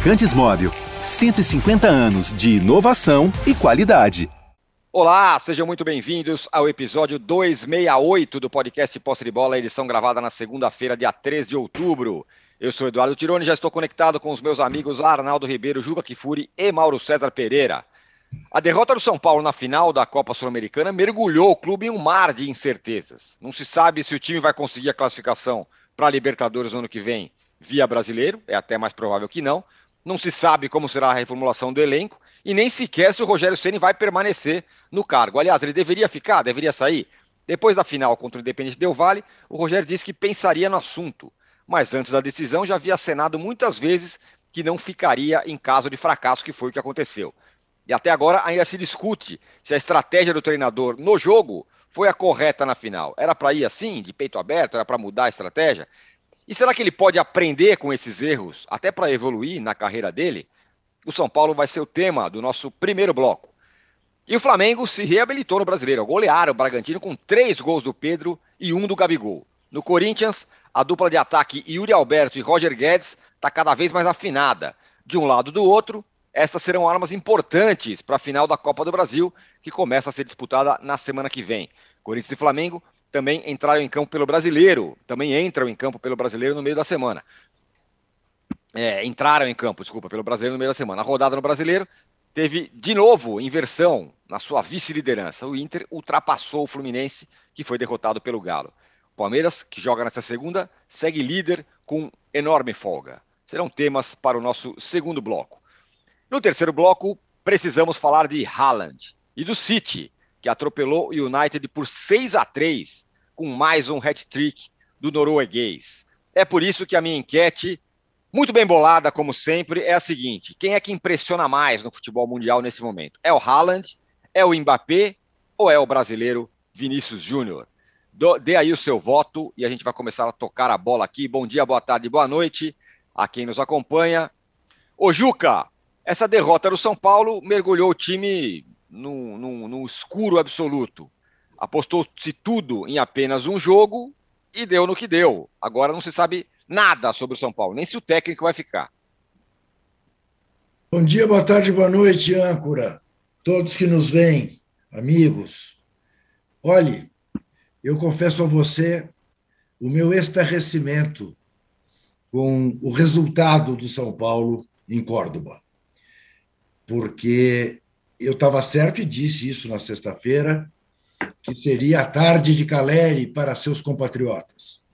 Lubrificantes Móvel. 150 anos de inovação e qualidade. Olá, sejam muito bem-vindos ao episódio 268 do podcast Posse de Bola, edição gravada na segunda-feira, dia 13 de outubro. Eu sou Eduardo Tironi, já estou conectado com os meus amigos Arnaldo Ribeiro, Juca Kifuri e Mauro César Pereira. A derrota do São Paulo na final da Copa Sul-Americana mergulhou o clube em um mar de incertezas. Não se sabe se o time vai conseguir a classificação para a Libertadores no ano que vem via brasileiro, é até mais provável que não. Não se sabe como será a reformulação do elenco e nem sequer se o Rogério Ceni vai permanecer no cargo. Aliás, ele deveria ficar, deveria sair. Depois da final contra o Independente Del Vale, o Rogério disse que pensaria no assunto, mas antes da decisão já havia acenado muitas vezes que não ficaria em caso de fracasso, que foi o que aconteceu. E até agora ainda se discute se a estratégia do treinador no jogo foi a correta na final. Era para ir assim, de peito aberto, era para mudar a estratégia? E será que ele pode aprender com esses erros, até para evoluir na carreira dele? O São Paulo vai ser o tema do nosso primeiro bloco. E o Flamengo se reabilitou no brasileiro. Golearam o Bragantino com três gols do Pedro e um do Gabigol. No Corinthians, a dupla de ataque Yuri Alberto e Roger Guedes está cada vez mais afinada. De um lado do outro, estas serão armas importantes para a final da Copa do Brasil, que começa a ser disputada na semana que vem. Corinthians e Flamengo também entraram em campo pelo brasileiro, também entram em campo pelo brasileiro no meio da semana. É, entraram em campo, desculpa, pelo brasileiro no meio da semana. A rodada no brasileiro teve de novo inversão na sua vice-liderança. O Inter ultrapassou o Fluminense, que foi derrotado pelo Galo. O Palmeiras, que joga nessa segunda, segue líder com enorme folga. Serão temas para o nosso segundo bloco. No terceiro bloco, precisamos falar de Haaland e do City, que atropelou o United por 6 a 3 com mais um hat-trick do norueguês. É por isso que a minha enquete, muito bem bolada como sempre, é a seguinte: quem é que impressiona mais no futebol mundial nesse momento? É o Haaland, é o Mbappé ou é o brasileiro Vinícius Júnior? Dê aí o seu voto e a gente vai começar a tocar a bola aqui. Bom dia, boa tarde, boa noite a quem nos acompanha. Ô Juca, essa derrota do São Paulo mergulhou o time num, num, num escuro absoluto. Apostou-se tudo em apenas um jogo e deu no que deu. Agora não se sabe nada sobre o São Paulo, nem se o técnico vai ficar. Bom dia, boa tarde, boa noite, âncora. Todos que nos veem, amigos. Olhe, eu confesso a você o meu estarrecimento com o resultado do São Paulo em Córdoba. Porque eu estava certo e disse isso na sexta-feira, que seria a tarde de Caleri para seus compatriotas.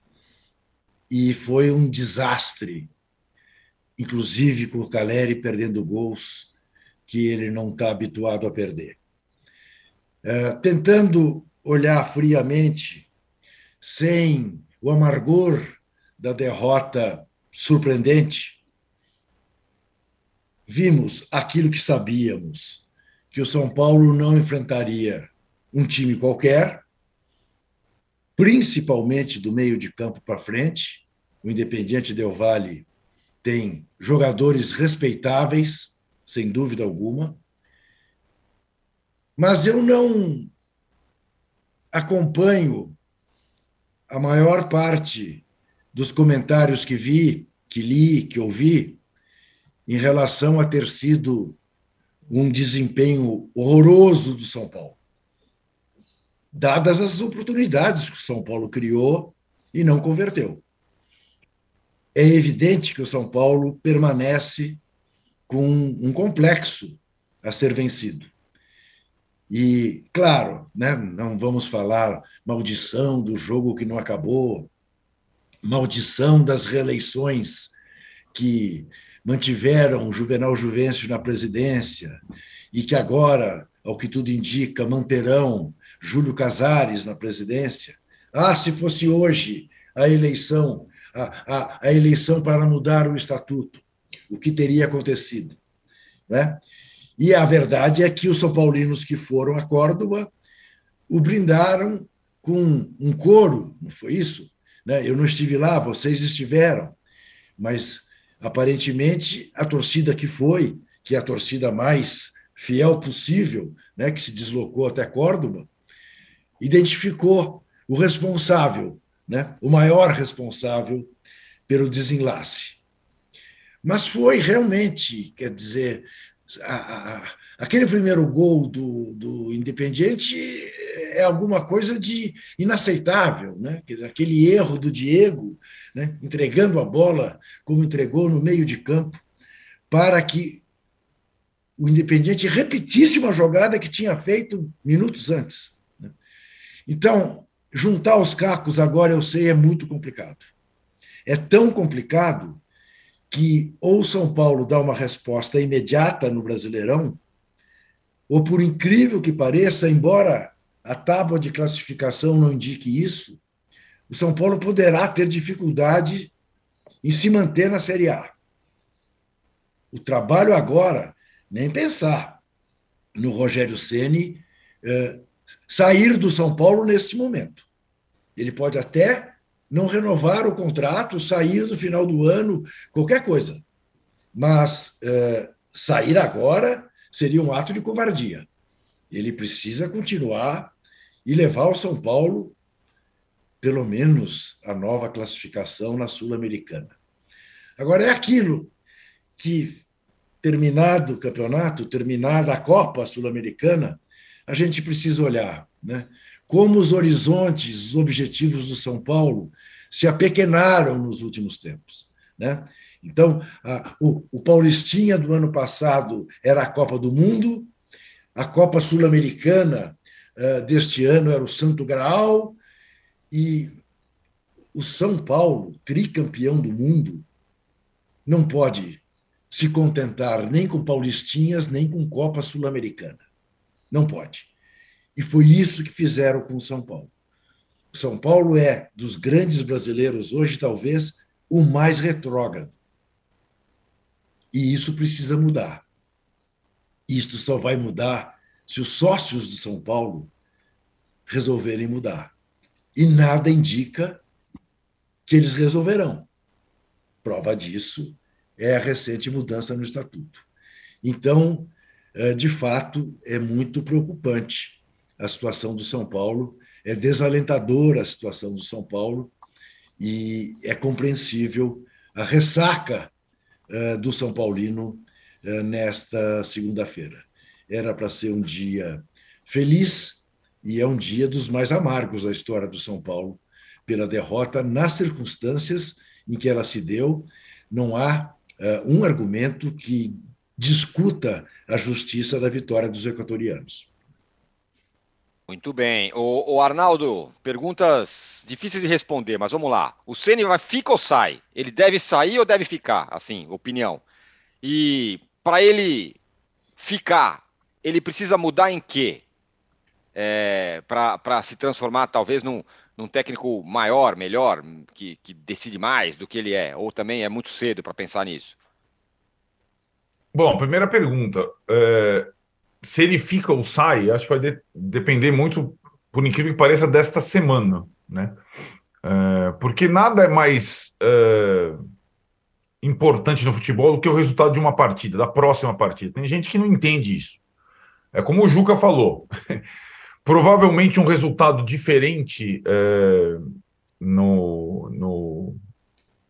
E foi um desastre, inclusive com o Caleri perdendo gols que ele não está habituado a perder. É, tentando olhar friamente, sem o amargor da derrota surpreendente, vimos aquilo que sabíamos que o São Paulo não enfrentaria um time qualquer, principalmente do meio de campo para frente. O Independiente Del Valle tem jogadores respeitáveis, sem dúvida alguma. Mas eu não acompanho a maior parte dos comentários que vi, que li, que ouvi, em relação a ter sido um desempenho horroroso do São Paulo, dadas as oportunidades que o São Paulo criou e não converteu. É evidente que o São Paulo permanece com um complexo a ser vencido. E, claro, né, não vamos falar maldição do jogo que não acabou, maldição das reeleições que mantiveram Juvenal Juvencio na presidência e que agora, ao que tudo indica, manterão Júlio Casares na presidência. Ah, se fosse hoje a eleição, a, a, a eleição para mudar o estatuto, o que teria acontecido? Né? E a verdade é que os São Paulinos que foram a Córdoba o brindaram com um coro, não foi isso? Né? Eu não estive lá, vocês estiveram, mas Aparentemente, a torcida que foi, que é a torcida mais fiel possível, né, que se deslocou até Córdoba, identificou o responsável, né, o maior responsável pelo desenlace. Mas foi realmente, quer dizer, a, a, aquele primeiro gol do, do Independiente é alguma coisa de inaceitável, né? aquele erro do Diego, né? entregando a bola como entregou no meio de campo, para que o Independiente repetisse uma jogada que tinha feito minutos antes. Né? Então, juntar os cacos agora eu sei é muito complicado. É tão complicado que ou São Paulo dá uma resposta imediata no Brasileirão, ou por incrível que pareça, embora a tábua de classificação não indique isso, o São Paulo poderá ter dificuldade em se manter na Série A. O trabalho agora, nem pensar no Rogério Ceni eh, sair do São Paulo neste momento. Ele pode até não renovar o contrato, sair no final do ano, qualquer coisa. Mas é, sair agora seria um ato de covardia. Ele precisa continuar e levar o São Paulo, pelo menos, a nova classificação na Sul-Americana. Agora, é aquilo que, terminado o campeonato, terminada a Copa Sul-Americana, a gente precisa olhar. Né? como os horizontes, os objetivos do São Paulo se apequenaram nos últimos tempos. Né? Então, a, o, o Paulistinha do ano passado era a Copa do Mundo, a Copa Sul-Americana uh, deste ano era o Santo Graal, e o São Paulo, tricampeão do mundo, não pode se contentar nem com Paulistinhas, nem com Copa Sul-Americana. Não pode. E foi isso que fizeram com o São Paulo. O São Paulo é, dos grandes brasileiros hoje, talvez o mais retrógrado. E isso precisa mudar. Isto só vai mudar se os sócios do São Paulo resolverem mudar. E nada indica que eles resolverão. Prova disso é a recente mudança no estatuto. Então, eh, de fato, é muito preocupante a situação do São Paulo, é desalentadora a situação do São Paulo e é compreensível a ressaca uh, do São Paulino uh, nesta segunda-feira. Era para ser um dia feliz e é um dia dos mais amargos da história do São Paulo, pela derrota nas circunstâncias em que ela se deu. Não há uh, um argumento que discuta a justiça da vitória dos equatorianos. Muito bem. O, o, Arnaldo, perguntas difíceis de responder, mas vamos lá. O Ceni vai fica ou sai? Ele deve sair ou deve ficar? Assim, opinião. E para ele ficar, ele precisa mudar em quê? É, para se transformar talvez num, num técnico maior, melhor, que, que, decide mais do que ele é? Ou também é muito cedo para pensar nisso? Bom, primeira pergunta. É, se ele fica ou sai, acho que vai de, depender muito, por incrível que pareça, desta semana, né? É, porque nada é mais é, importante no futebol do que o resultado de uma partida, da próxima partida. Tem gente que não entende isso. É como o Juca falou. Provavelmente um resultado diferente é, no, no,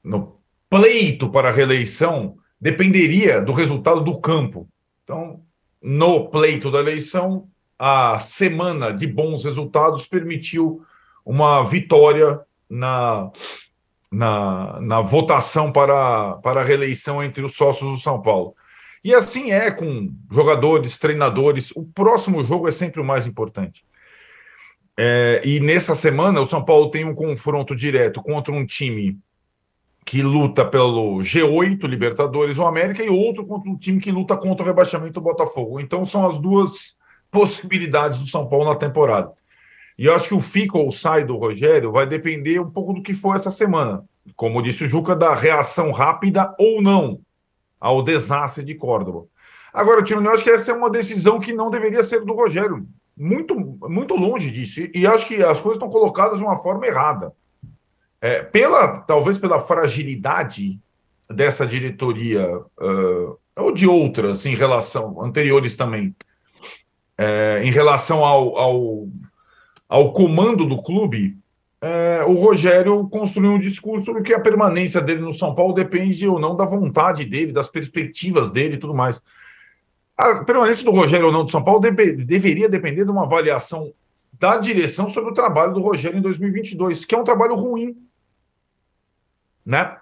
no pleito para a reeleição dependeria do resultado do campo. Então, no pleito da eleição, a semana de bons resultados permitiu uma vitória na, na, na votação para, para a reeleição entre os sócios do São Paulo. E assim é com jogadores, treinadores. O próximo jogo é sempre o mais importante. É, e nessa semana, o São Paulo tem um confronto direto contra um time que luta pelo G8, Libertadores, o América, e outro contra um time que luta contra o rebaixamento, o Botafogo. Então são as duas possibilidades do São Paulo na temporada. E eu acho que o fica ou sai do Rogério vai depender um pouco do que for essa semana. Como disse o Juca, da reação rápida ou não ao desastre de Córdoba. Agora, Tino, eu acho que essa é uma decisão que não deveria ser do Rogério. Muito, muito longe disso. E, e acho que as coisas estão colocadas de uma forma errada. É, pela talvez pela fragilidade dessa diretoria uh, ou de outras em relação anteriores também é, em relação ao, ao, ao, comando do clube é, o Rogério construiu um discurso que a permanência dele no São Paulo depende ou não da vontade dele, das perspectivas dele e tudo mais. A permanência do Rogério ou não do São Paulo deve, deveria depender de uma avaliação da direção sobre o trabalho do Rogério em 2022, que é um trabalho ruim. Né?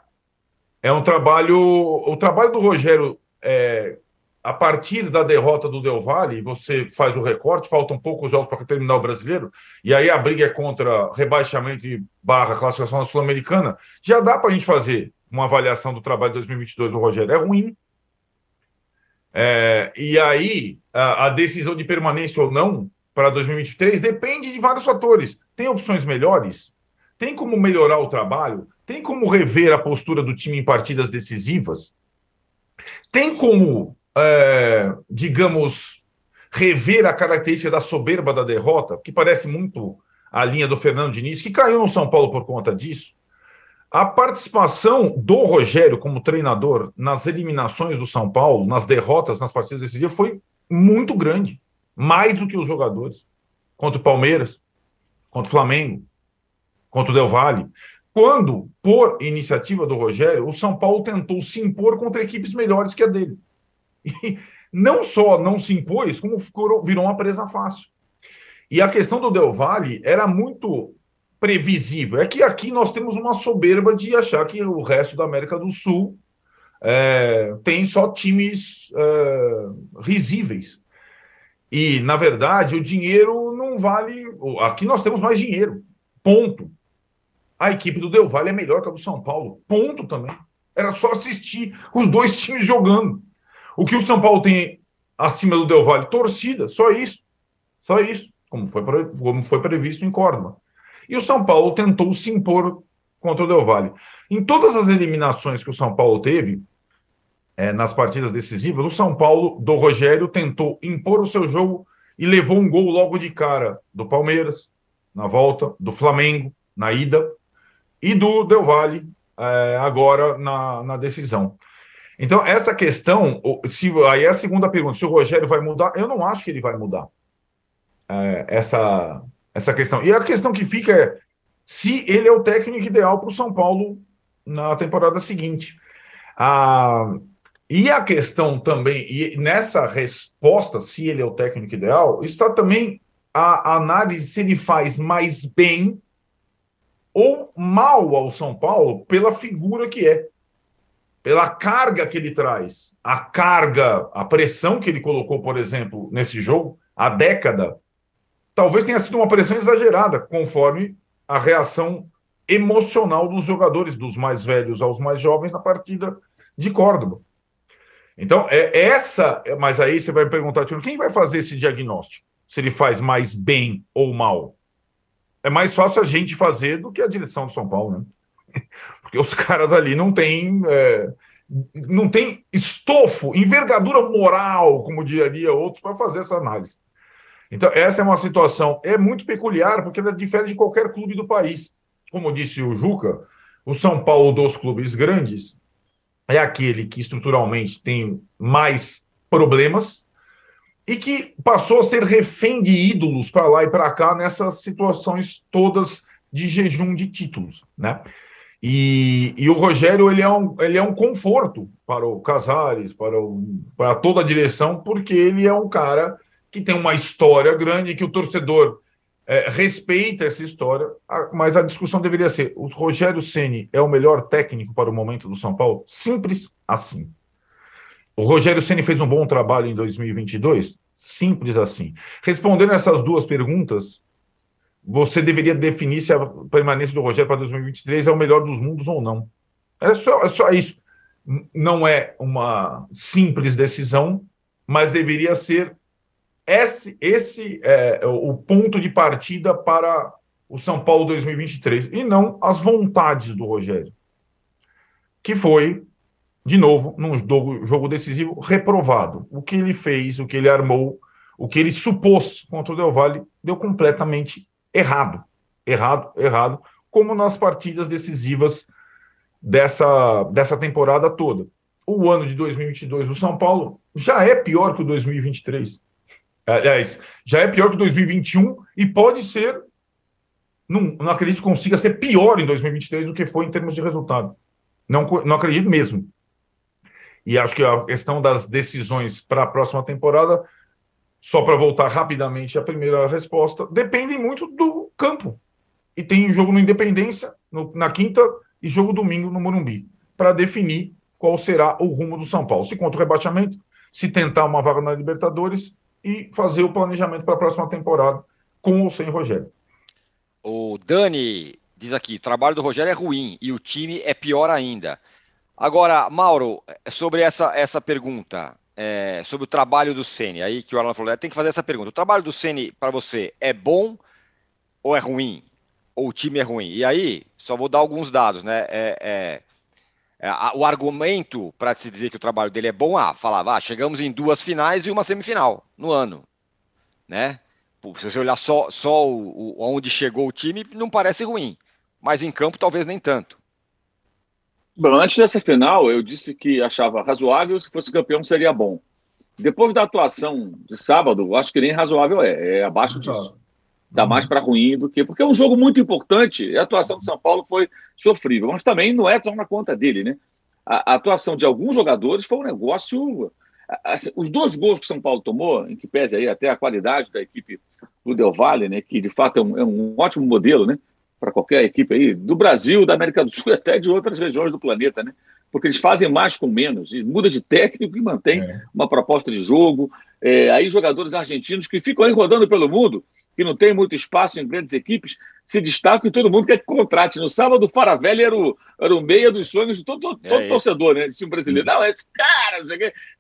É um trabalho. O trabalho do Rogério é, a partir da derrota do Del Valle, você faz o recorte, faltam poucos jogos para terminar o brasileiro, e aí a briga é contra rebaixamento e barra classificação na Sul-Americana, já dá para a gente fazer uma avaliação do trabalho de 2022 do Rogério. É ruim. É, e aí, a, a decisão de permanência ou não para 2023 depende de vários fatores. Tem opções melhores? Tem como melhorar o trabalho? Tem como rever a postura do time em partidas decisivas? Tem como é, digamos, rever a característica da soberba da derrota, que parece muito a linha do Fernando Diniz, que caiu no São Paulo por conta disso. A participação do Rogério como treinador nas eliminações do São Paulo, nas derrotas, nas partidas desse dia, foi muito grande. Mais do que os jogadores. Contra o Palmeiras, contra o Flamengo, contra o Del Valle. Quando, por iniciativa do Rogério, o São Paulo tentou se impor contra equipes melhores que a dele. E não só não se impôs, como ficou, virou uma presa fácil. E a questão do Del Valle era muito previsível. É que aqui nós temos uma soberba de achar que o resto da América do Sul é, tem só times é, risíveis. E, na verdade, o dinheiro não vale. Aqui nós temos mais dinheiro. Ponto. A equipe do Del Valle é melhor que a do São Paulo. Ponto também. Era só assistir os dois times jogando. O que o São Paulo tem acima do Del Valle? Torcida, só isso. Só isso, como foi, como foi previsto em Córdoba. E o São Paulo tentou se impor contra o Del Valle. Em todas as eliminações que o São Paulo teve, é, nas partidas decisivas, o São Paulo, do Rogério, tentou impor o seu jogo e levou um gol logo de cara do Palmeiras, na volta, do Flamengo, na ida, e do Del Valle, é, agora na, na decisão. Então, essa questão, se, aí é a segunda pergunta, se o Rogério vai mudar, eu não acho que ele vai mudar é, essa, essa questão. E a questão que fica é se ele é o técnico ideal para o São Paulo na temporada seguinte. Ah, e a questão também, e nessa resposta, se ele é o técnico ideal, está também a análise se ele faz mais bem ou mal ao São Paulo pela figura que é pela carga que ele traz, a carga, a pressão que ele colocou, por exemplo, nesse jogo, a década, talvez tenha sido uma pressão exagerada, conforme a reação emocional dos jogadores, dos mais velhos aos mais jovens, na partida de Córdoba. Então, é essa. Mas aí você vai perguntar, Tio, quem vai fazer esse diagnóstico? Se ele faz mais bem ou mal? É mais fácil a gente fazer do que a direção do São Paulo, né? Porque os caras ali não têm. É, não tem estofo, envergadura moral, como diria outros, para fazer essa análise. Então, essa é uma situação é muito peculiar, porque ela difere de qualquer clube do país. Como disse o Juca, o São Paulo dos clubes grandes é aquele que estruturalmente tem mais problemas e que passou a ser refém de ídolos para lá e para cá nessas situações todas de jejum de títulos, né? E, e, o Rogério ele é, um, ele é um conforto para o Casares, para, o, para toda a direção, porque ele é um cara que tem uma história grande, que o torcedor é, respeita essa história, mas a discussão deveria ser: o Rogério Ceni é o melhor técnico para o momento do São Paulo? Simples assim. O Rogério Ceni fez um bom trabalho em 2022? Simples assim. Respondendo essas duas perguntas, você deveria definir se a permanência do Rogério para 2023 é o melhor dos mundos ou não. É só, é só isso. Não é uma simples decisão, mas deveria ser esse, esse é, o ponto de partida para o São Paulo 2023 e não as vontades do Rogério, que foi, de novo, num jogo, decisivo, reprovado. O que ele fez, o que ele armou, o que ele supôs contra o Del Valle deu completamente errado. Errado, errado, como nas partidas decisivas dessa, dessa temporada toda. O ano de 2022 do São Paulo já é pior que o 2023. Aliás, já é pior que o 2021 e pode ser não, não acredito que consiga ser pior em 2023 do que foi em termos de resultado. Não, não acredito mesmo. E acho que a questão das decisões para a próxima temporada, só para voltar rapidamente à primeira resposta, depende muito do campo. E tem jogo no Independência no, na quinta e jogo domingo no Morumbi, para definir qual será o rumo do São Paulo. Se contra o rebaixamento, se tentar uma vaga na Libertadores e fazer o planejamento para a próxima temporada, com ou sem Rogério. O Dani diz aqui: o trabalho do Rogério é ruim e o time é pior ainda. Agora, Mauro, sobre essa, essa pergunta, é, sobre o trabalho do Ceni, aí que o Alan falou, é, tem que fazer essa pergunta. O trabalho do Ceni para você é bom ou é ruim? Ou o time é ruim? E aí, só vou dar alguns dados, né? É, é, é o argumento para se dizer que o trabalho dele é bom, ah, falava, ah, chegamos em duas finais e uma semifinal no ano, né? Se você olhar só, só o, o, onde chegou o time, não parece ruim. Mas em campo, talvez nem tanto. Bom, antes dessa final, eu disse que achava razoável, se fosse campeão seria bom. Depois da atuação de sábado, acho que nem razoável é, é abaixo disso. Dá uhum. mais para ruim do que. Porque é um jogo muito importante. A atuação de São Paulo foi sofrível, mas também não é só na conta dele, né? A, a atuação de alguns jogadores foi um negócio os dois gols que São Paulo tomou, em que pese aí até a qualidade da equipe do Del Valle, né, que de fato é um, é um ótimo modelo né, para qualquer equipe aí, do Brasil, da América do Sul e até de outras regiões do planeta, né? Porque eles fazem mais com menos, e muda de técnico e mantém é. uma proposta de jogo. É, aí jogadores argentinos que ficam aí rodando pelo mundo, que não tem muito espaço em grandes equipes, se destacam e todo mundo quer que contrate. No sábado, o Faravelli era o, era o meia dos sonhos de todo, todo, todo é torcedor, né? De time brasileiro. Não, esse cara, o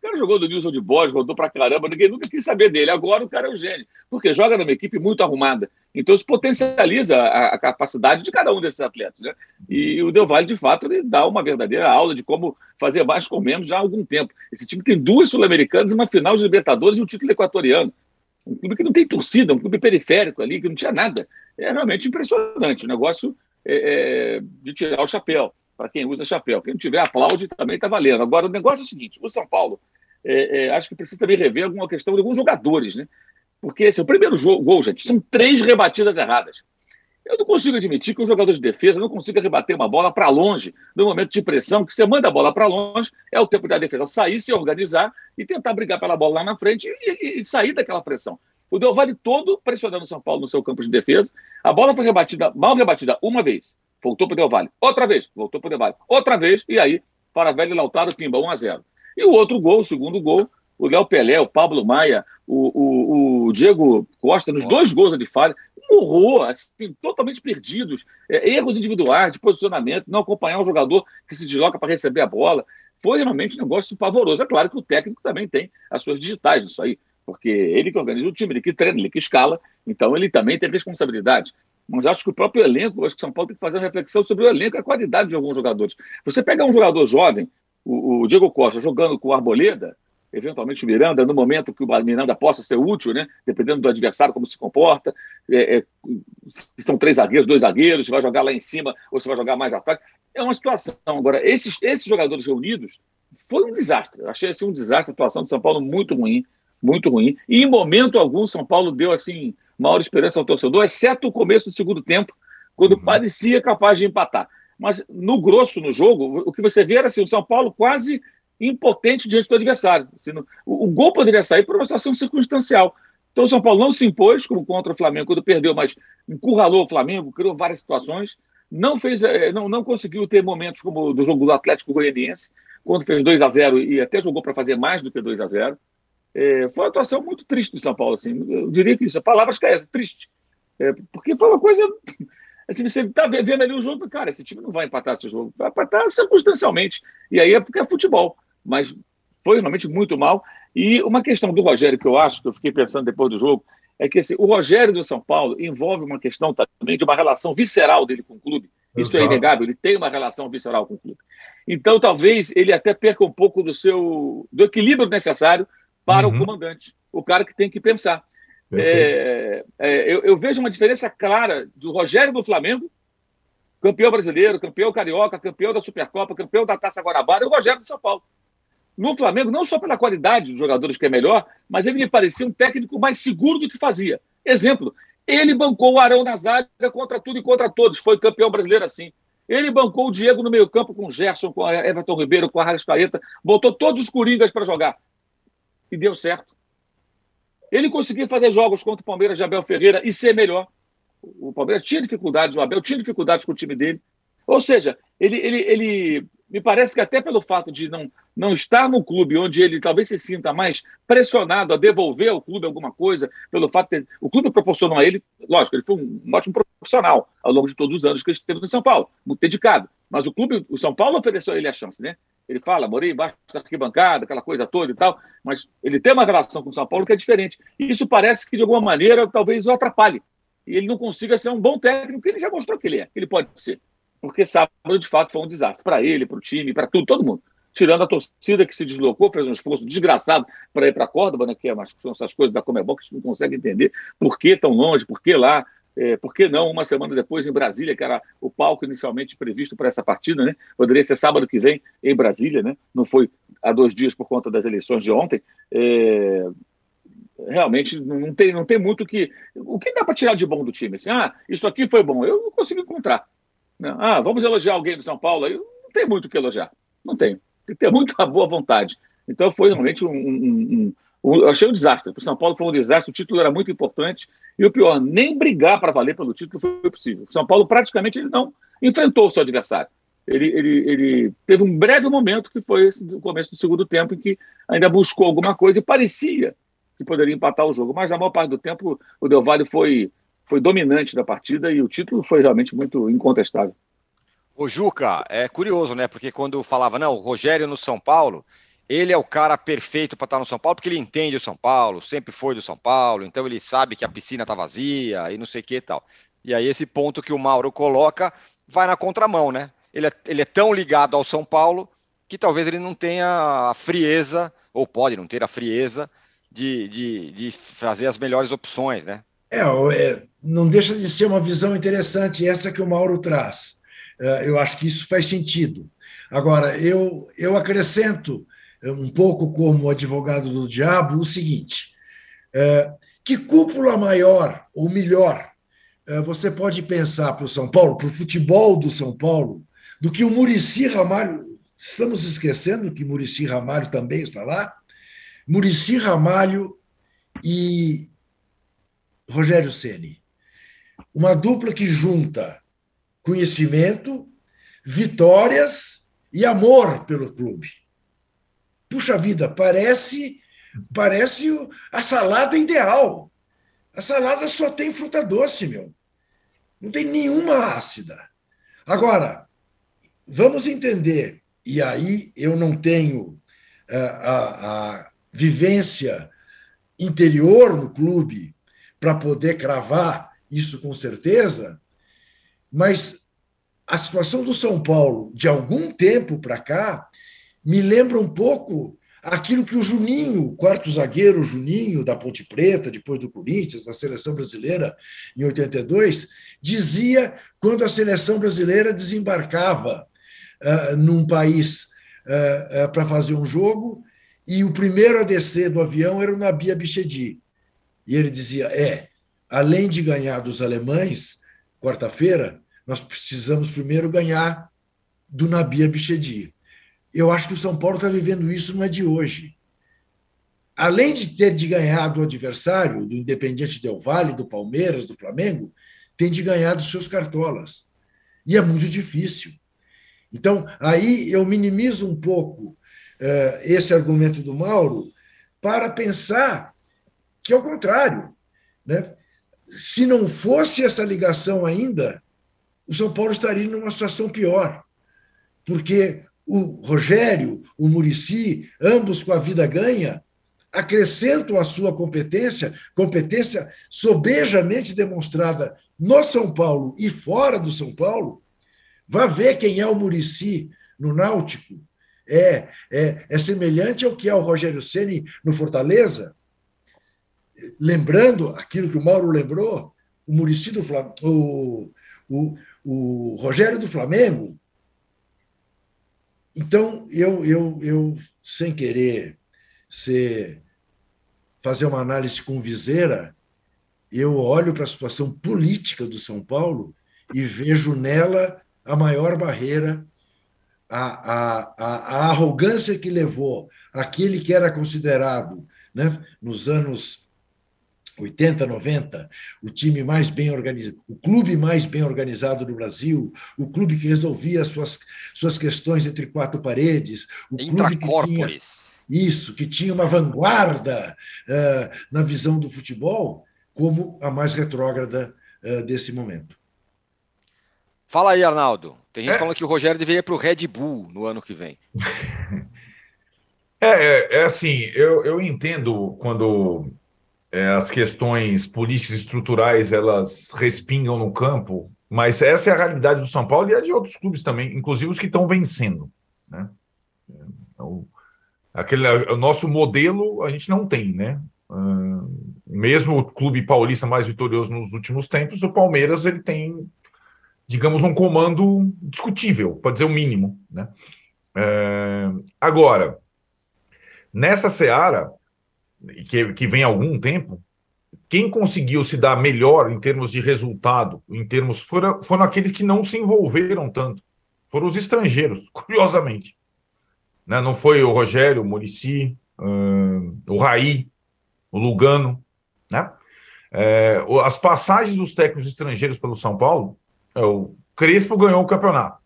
cara jogou do Nilson de Bosch, rodou pra caramba, ninguém nunca quis saber dele. Agora o cara é um gênio, porque joga numa equipe muito arrumada. Então isso potencializa a, a capacidade de cada um desses atletas, né? E o Del Valle, de fato, ele dá uma verdadeira aula de como fazer mais com menos já há algum tempo. Esse time tem duas Sul-Americanas, uma final de Libertadores e um título equatoriano. Um clube que não tem torcida, um clube periférico ali, que não tinha nada. É realmente impressionante. O negócio é, é de tirar o chapéu, para quem usa chapéu. Quem não tiver aplaude também está valendo. Agora, o negócio é o seguinte: o São Paulo, é, é, acho que precisa também rever alguma questão de alguns jogadores, né? Porque esse é o primeiro jogo, gol, gente, são três rebatidas erradas. Eu não consigo admitir que um jogador de defesa não consiga rebater uma bola para longe, no momento de pressão, que você manda a bola para longe, é o tempo da defesa sair, se organizar e tentar brigar pela bola lá na frente e, e, e sair daquela pressão. O Del Valle todo pressionando o São Paulo no seu campo de defesa. A bola foi rebatida, mal rebatida uma vez, voltou para o Del Valle. Outra vez, voltou para o Del Valle. Outra vez, e aí, para velho Lautaro, pimba, 1 a 0 E o outro gol, o segundo gol, o Léo Pelé, o Pablo Maia, o, o, o Diego Costa, nos Nossa. dois gols de falha, morrou, assim, totalmente perdidos. É, erros individuais, de posicionamento, não acompanhar um jogador que se desloca para receber a bola. Foi realmente um negócio pavoroso. É claro que o técnico também tem as suas digitais nisso aí, porque ele que organiza o time, ele que treina, ele que escala, então ele também tem responsabilidade. Mas acho que o próprio elenco, acho que São Paulo tem que fazer uma reflexão sobre o elenco e a qualidade de alguns jogadores. Você pegar um jogador jovem, o, o Diego Costa, jogando com o Arboleda, eventualmente o Miranda, no momento que o Miranda possa ser útil, né? dependendo do adversário, como se comporta. É, é, são três zagueiros, dois zagueiros, você vai jogar lá em cima ou você vai jogar mais atrás. É uma situação. Agora, esses, esses jogadores reunidos foi um desastre. Eu achei assim, um desastre a atuação do São Paulo muito ruim, muito ruim. E em momento algum, São Paulo deu assim maior esperança ao torcedor, exceto o começo do segundo tempo, quando uhum. parecia capaz de empatar. Mas no grosso, no jogo, o que você vê era assim, o São Paulo quase impotente diante do adversário. O, gol poderia sair por uma situação circunstancial. Então o São Paulo não se impôs, como contra o Flamengo, quando perdeu, mas encurralou o Flamengo, criou várias situações. Não fez, eh, não, não conseguiu ter momentos como do jogo do Atlético Goianiense, quando fez 2 a 0 e até jogou para fazer mais do que 2 a 0 é, Foi uma atuação muito triste do São Paulo. Assim. Eu diria que isso, a palavra é essa, triste. É, porque foi uma coisa. Assim, você está vendo ali o jogo, cara, esse time não vai empatar esse jogo, vai empatar circunstancialmente. E aí é porque é futebol mas foi realmente muito mal. E uma questão do Rogério que eu acho, que eu fiquei pensando depois do jogo, é que assim, o Rogério do São Paulo envolve uma questão também de uma relação visceral dele com o clube. Isso Exato. é inegável, ele tem uma relação visceral com o clube. Então, talvez ele até perca um pouco do seu do equilíbrio necessário para uhum. o comandante, o cara que tem que pensar. É, é, eu, eu, vejo uma diferença clara do Rogério do Flamengo, campeão brasileiro, campeão carioca, campeão da Supercopa, campeão da Taça Guarabara, e o Rogério do São Paulo no Flamengo, não só pela qualidade dos jogadores que é melhor, mas ele me parecia um técnico mais seguro do que fazia. Exemplo, Ele bancou o Arão Nazário contra tudo e contra todos. Foi campeão brasileiro assim. Ele bancou o Diego no meio-campo com o Gerson, com a Everton Ribeiro, com a Rascaeta, botou todos os coringas para jogar. E deu certo. Ele conseguiu fazer jogos contra o Palmeiras de Abel Ferreira e ser melhor. O Palmeiras tinha dificuldades, o Abel tinha dificuldades com o time dele. Ou seja, ele, ele, ele me parece que até pelo fato de não, não estar no clube onde ele talvez se sinta mais pressionado a devolver ao clube alguma coisa, pelo fato de o clube proporcionou a ele, lógico, ele foi um, um ótimo profissional ao longo de todos os anos que ele esteve no São Paulo, muito dedicado. Mas o clube, o São Paulo ofereceu a ele a chance, né? Ele fala, morei embaixo da arquibancada, aquela coisa toda e tal, mas ele tem uma relação com o São Paulo que é diferente. E isso parece que, de alguma maneira, talvez o atrapalhe. E ele não consiga ser um bom técnico, que ele já mostrou que ele é, que ele pode ser. Porque sábado, de fato, foi um desastre para ele, para o time, para tudo, todo mundo. Tirando a torcida que se deslocou, fez um esforço desgraçado para ir para Córdoba, né, que é, são essas coisas da Comebol que a gente não consegue entender por que tão longe, por que lá, é, por que não uma semana depois em Brasília, que era o palco inicialmente previsto para essa partida, né? Poderia ser sábado que vem em Brasília, né? Não foi há dois dias por conta das eleições de ontem. É, realmente não tem, não tem muito que. O que dá para tirar de bom do time? Assim, ah, isso aqui foi bom. Eu não consigo encontrar. Não. Ah, vamos elogiar alguém do São Paulo? Eu não tem muito o que elogiar. Não tem. Tem que ter muita boa vontade. Então foi realmente um, um, eu achei um desastre. Para o São Paulo foi um desastre. O título era muito importante. E o pior, nem brigar para valer pelo título foi possível. O São Paulo praticamente ele não enfrentou o seu adversário. Ele, ele, ele teve um breve momento, que foi esse começo do segundo tempo, em que ainda buscou alguma coisa e parecia que poderia empatar o jogo. Mas na maior parte do tempo, o Del Valle foi, foi dominante da partida e o título foi realmente muito incontestável. O Juca, é curioso, né? Porque quando falava, não, o Rogério no São Paulo, ele é o cara perfeito para estar no São Paulo, porque ele entende o São Paulo, sempre foi do São Paulo, então ele sabe que a piscina está vazia e não sei o que e tal. E aí esse ponto que o Mauro coloca vai na contramão, né? Ele é, ele é tão ligado ao São Paulo que talvez ele não tenha a frieza, ou pode não ter a frieza, de, de, de fazer as melhores opções, né? É, é, não deixa de ser uma visão interessante essa que o Mauro traz. É, eu acho que isso faz sentido. Agora, eu, eu acrescento um pouco como advogado do diabo, o seguinte: é, que cúpula maior ou melhor é, você pode pensar para o São Paulo, para o futebol do São Paulo, do que o Murici Ramalho? Estamos esquecendo que Murici Ramalho também está lá? Murici Ramalho e Rogério Ceni. Uma dupla que junta conhecimento, vitórias e amor pelo clube puxa vida, parece parece a salada ideal. A salada só tem fruta doce, meu. Não tem nenhuma ácida. Agora, vamos entender, e aí eu não tenho a, eh, a, a vivência interior no clube para poder cravar isso com certeza, mas a situação do São Paulo, de algum tempo para cá, me lembra um pouco aquilo que o Juninho, quarto zagueiro Juninho da Ponte Preta, depois do Corinthians, da seleção brasileira em 82, dizia quando a seleção brasileira desembarcava uh, num país uh, uh, para fazer um jogo e o primeiro a descer do avião era o Nabi Abichedi. E ele dizia: é, além de ganhar dos alemães, quarta-feira, nós precisamos primeiro ganhar do Nabi Abichedi. Eu acho que o São Paulo está vivendo isso, não é de hoje. Além de ter de ganhar do adversário, do Independiente Del Valle, do Palmeiras, do Flamengo, tem de ganhar dos seus cartolas. E é muito difícil. Então, aí eu minimizo um pouco uh, esse argumento do Mauro para pensar que é o contrário. Né? Se não fosse essa ligação ainda, o São Paulo estaria numa situação pior. Porque o Rogério, o Murici, ambos com a vida ganha, acrescentam a sua competência, competência sobejamente demonstrada no São Paulo e fora do São Paulo. Vá ver quem é o Murici no Náutico. É, é, é semelhante ao que é o Rogério Ceni no Fortaleza. Lembrando aquilo que o Mauro lembrou, o Murici do o, o, o Rogério do Flamengo, então, eu, eu, eu sem querer ser, fazer uma análise com viseira, eu olho para a situação política do São Paulo e vejo nela a maior barreira, a, a, a, a arrogância que levou aquele que era considerado, né, nos anos 80, 90, o time mais bem organizado, o clube mais bem organizado do Brasil, o clube que resolvia suas, suas questões entre quatro paredes, o clube que tinha, isso, que tinha uma vanguarda uh, na visão do futebol, como a mais retrógrada uh, desse momento. Fala aí, Arnaldo. Tem gente é. falando que o Rogério deveria ir para o Red Bull no ano que vem. É, é, é assim, eu, eu entendo quando é, as questões políticas estruturais elas respingam no campo, mas essa é a realidade do São Paulo e é de outros clubes também, inclusive os que estão vencendo. Né? Então, aquele, o nosso modelo a gente não tem, né? Uh, mesmo o clube paulista mais vitorioso nos últimos tempos, o Palmeiras ele tem, digamos, um comando discutível, para dizer o mínimo, né? Uh, agora, nessa seara, que, que vem há algum tempo, quem conseguiu se dar melhor em termos de resultado, em termos foram, foram aqueles que não se envolveram tanto, foram os estrangeiros, curiosamente. Né? Não foi o Rogério, o Murici, uh, o Raí, o Lugano, né? É, as passagens dos técnicos estrangeiros pelo São Paulo, é, o Crespo ganhou o campeonato.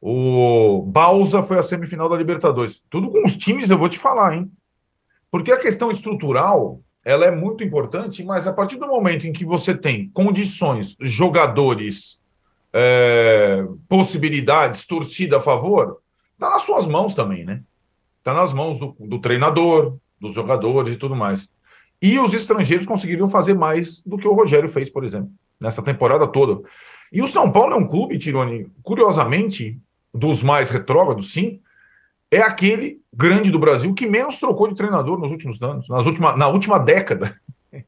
O Balsa foi a semifinal da Libertadores. Tudo com os times, eu vou te falar, hein? Porque a questão estrutural ela é muito importante, mas a partir do momento em que você tem condições, jogadores, é, possibilidades, torcida a favor, está nas suas mãos também, né? Está nas mãos do, do, treinador, dos jogadores e tudo mais. E os estrangeiros conseguiriam fazer mais do que o Rogério fez, por exemplo, nessa temporada toda. E o São Paulo é um clube, Tironi, curiosamente, dos mais retrógrados, sim, é aquele grande do Brasil que menos trocou de treinador nos últimos anos, nas última, na última década.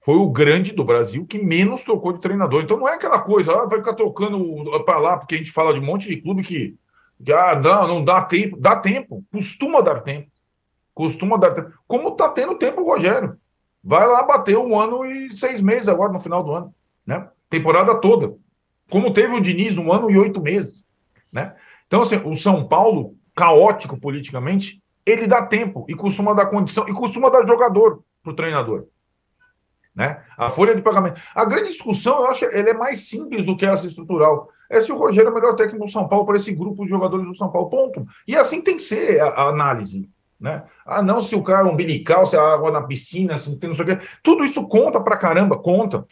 Foi o grande do Brasil que menos trocou de treinador. Então não é aquela coisa, ah, vai ficar trocando para lá, porque a gente fala de um monte de clube que, que ah, não, não dá tempo. Dá tempo, costuma dar tempo. Costuma dar tempo. Como está tendo tempo o Rogério. Vai lá bater um ano e seis meses agora no final do ano. Né? Temporada toda. Como teve o Diniz, um ano e oito meses. Né? Então, assim, o São Paulo caótico politicamente, ele dá tempo e costuma dar condição e costuma dar jogador para o treinador. Né? A folha de pagamento. A grande discussão, eu acho que ele é mais simples do que essa estrutural. É se o Rogério é o melhor técnico do São Paulo para esse grupo de jogadores do São Paulo. Ponto. E assim tem que ser a, a análise. Né? Ah, não, se o cara é umbilical, se a água na piscina, se não sei o quê. Tudo isso conta para caramba, conta.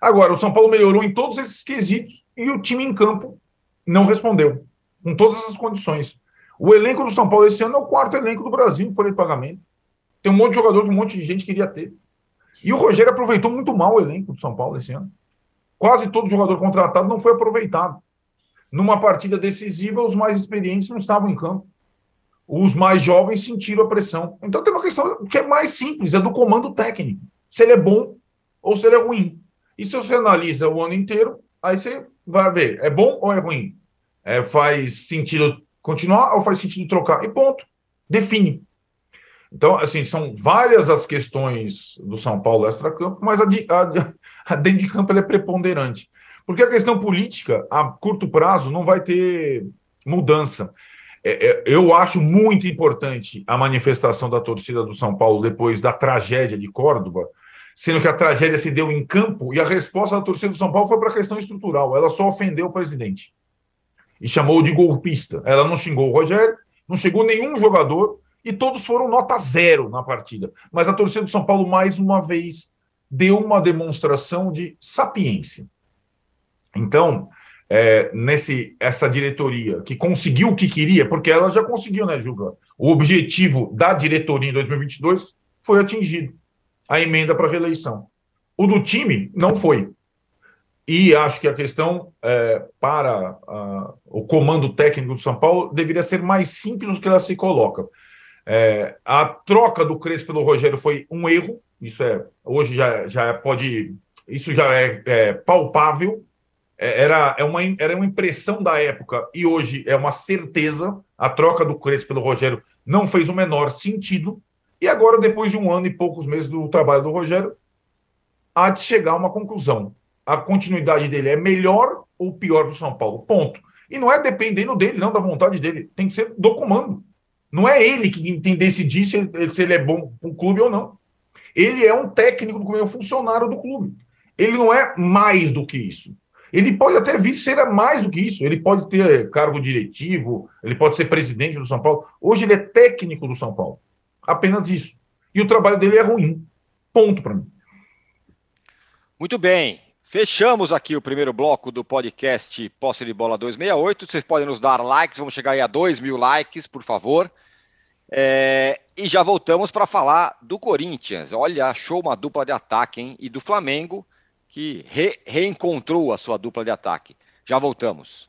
Agora, o São Paulo melhorou em todos esses quesitos e o time em campo não respondeu, com todas essas condições. O elenco do São Paulo esse ano é o quarto elenco do Brasil em folha de pagamento. Tem um monte de jogador um monte de gente queria ter. E o Rogério aproveitou muito mal o elenco do São Paulo esse ano. Quase todo jogador contratado não foi aproveitado. Numa partida decisiva, os mais experientes não estavam em campo. Os mais jovens sentiram a pressão. Então tem uma questão que é mais simples, é do comando técnico. Se ele é bom ou se ele é ruim. E se você analisa o ano inteiro, aí você vai ver, é bom ou é ruim? É, faz sentido continuar ou faz sentido trocar? E ponto. Define. Então, assim, são várias as questões do São Paulo extra-campo, mas a, de, a, a dentro de campo é preponderante. Porque a questão política, a curto prazo, não vai ter mudança. É, é, eu acho muito importante a manifestação da torcida do São Paulo depois da tragédia de Córdoba, sendo que a tragédia se deu em campo e a resposta da torcida do São Paulo foi para a questão estrutural. Ela só ofendeu o presidente e chamou de golpista. Ela não xingou o Rogério, não chegou nenhum jogador e todos foram nota zero na partida. Mas a torcida do São Paulo, mais uma vez, deu uma demonstração de sapiência. Então, é, nesse essa diretoria que conseguiu o que queria, porque ela já conseguiu, né, Juga? O objetivo da diretoria em 2022 foi atingido a emenda para reeleição. O do time não foi. E acho que a questão é, para o comando técnico do São Paulo deveria ser mais simples do que ela se coloca. É, a troca do Crespo pelo Rogério foi um erro, isso é hoje já, já pode, isso já é, é palpável. É, era, é uma, era uma impressão da época e hoje é uma certeza. A troca do Crespo pelo Rogério não fez o menor sentido. E agora, depois de um ano e poucos meses do trabalho do Rogério, há de chegar a uma conclusão. A continuidade dele é melhor ou pior para o São Paulo? Ponto. E não é dependendo dele, não, da vontade dele. Tem que ser do comando. Não é ele que tem decidir se ele, se ele é bom para o clube ou não. Ele é um técnico do clube, é um funcionário do clube. Ele não é mais do que isso. Ele pode até vir ser mais do que isso. Ele pode ter cargo diretivo, ele pode ser presidente do São Paulo. Hoje ele é técnico do São Paulo. Apenas isso. E o trabalho dele é ruim. Ponto para mim. Muito bem. Fechamos aqui o primeiro bloco do podcast Posse de Bola 268. Vocês podem nos dar likes, vamos chegar aí a 2 mil likes, por favor. É, e já voltamos para falar do Corinthians. Olha, achou uma dupla de ataque, hein? E do Flamengo, que re reencontrou a sua dupla de ataque. Já voltamos.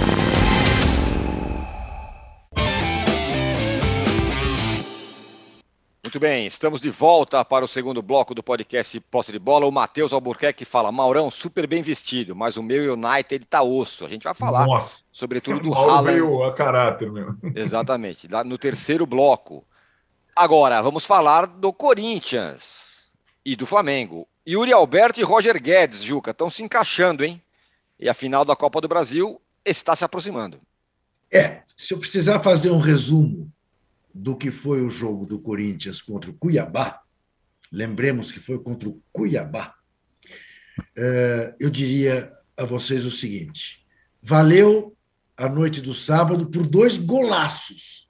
Muito bem, estamos de volta para o segundo bloco do podcast Posse de Bola. O Matheus Albuquerque fala: Maurão, super bem vestido, mas o meu United tá osso. A gente vai falar, Nossa. sobretudo do Haaland. veio a caráter, meu. Exatamente, lá no terceiro bloco. Agora, vamos falar do Corinthians e do Flamengo. Yuri Alberto e Roger Guedes, Juca, estão se encaixando, hein? E a final da Copa do Brasil está se aproximando. É, se eu precisar fazer um resumo do que foi o jogo do Corinthians contra o Cuiabá, lembremos que foi contra o Cuiabá, eh, eu diria a vocês o seguinte: valeu a noite do sábado por dois golaços.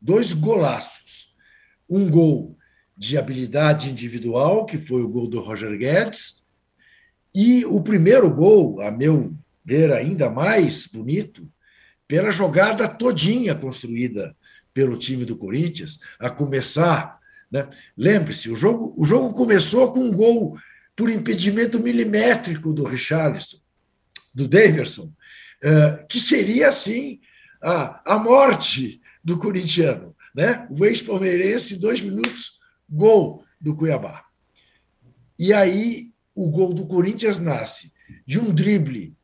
Dois golaços. Um gol de habilidade individual, que foi o gol do Roger Guedes, e o primeiro gol, a meu ver ainda mais bonito, pela jogada todinha construída pelo time do Corinthians, a começar. Né? Lembre-se, o jogo, o jogo começou com um gol por impedimento milimétrico do Richarlison, do Daverson, eh, que seria, assim, a, a morte do corintiano. Né? O ex-palmeirense, dois minutos, gol do Cuiabá. E aí o gol do Corinthians nasce de um drible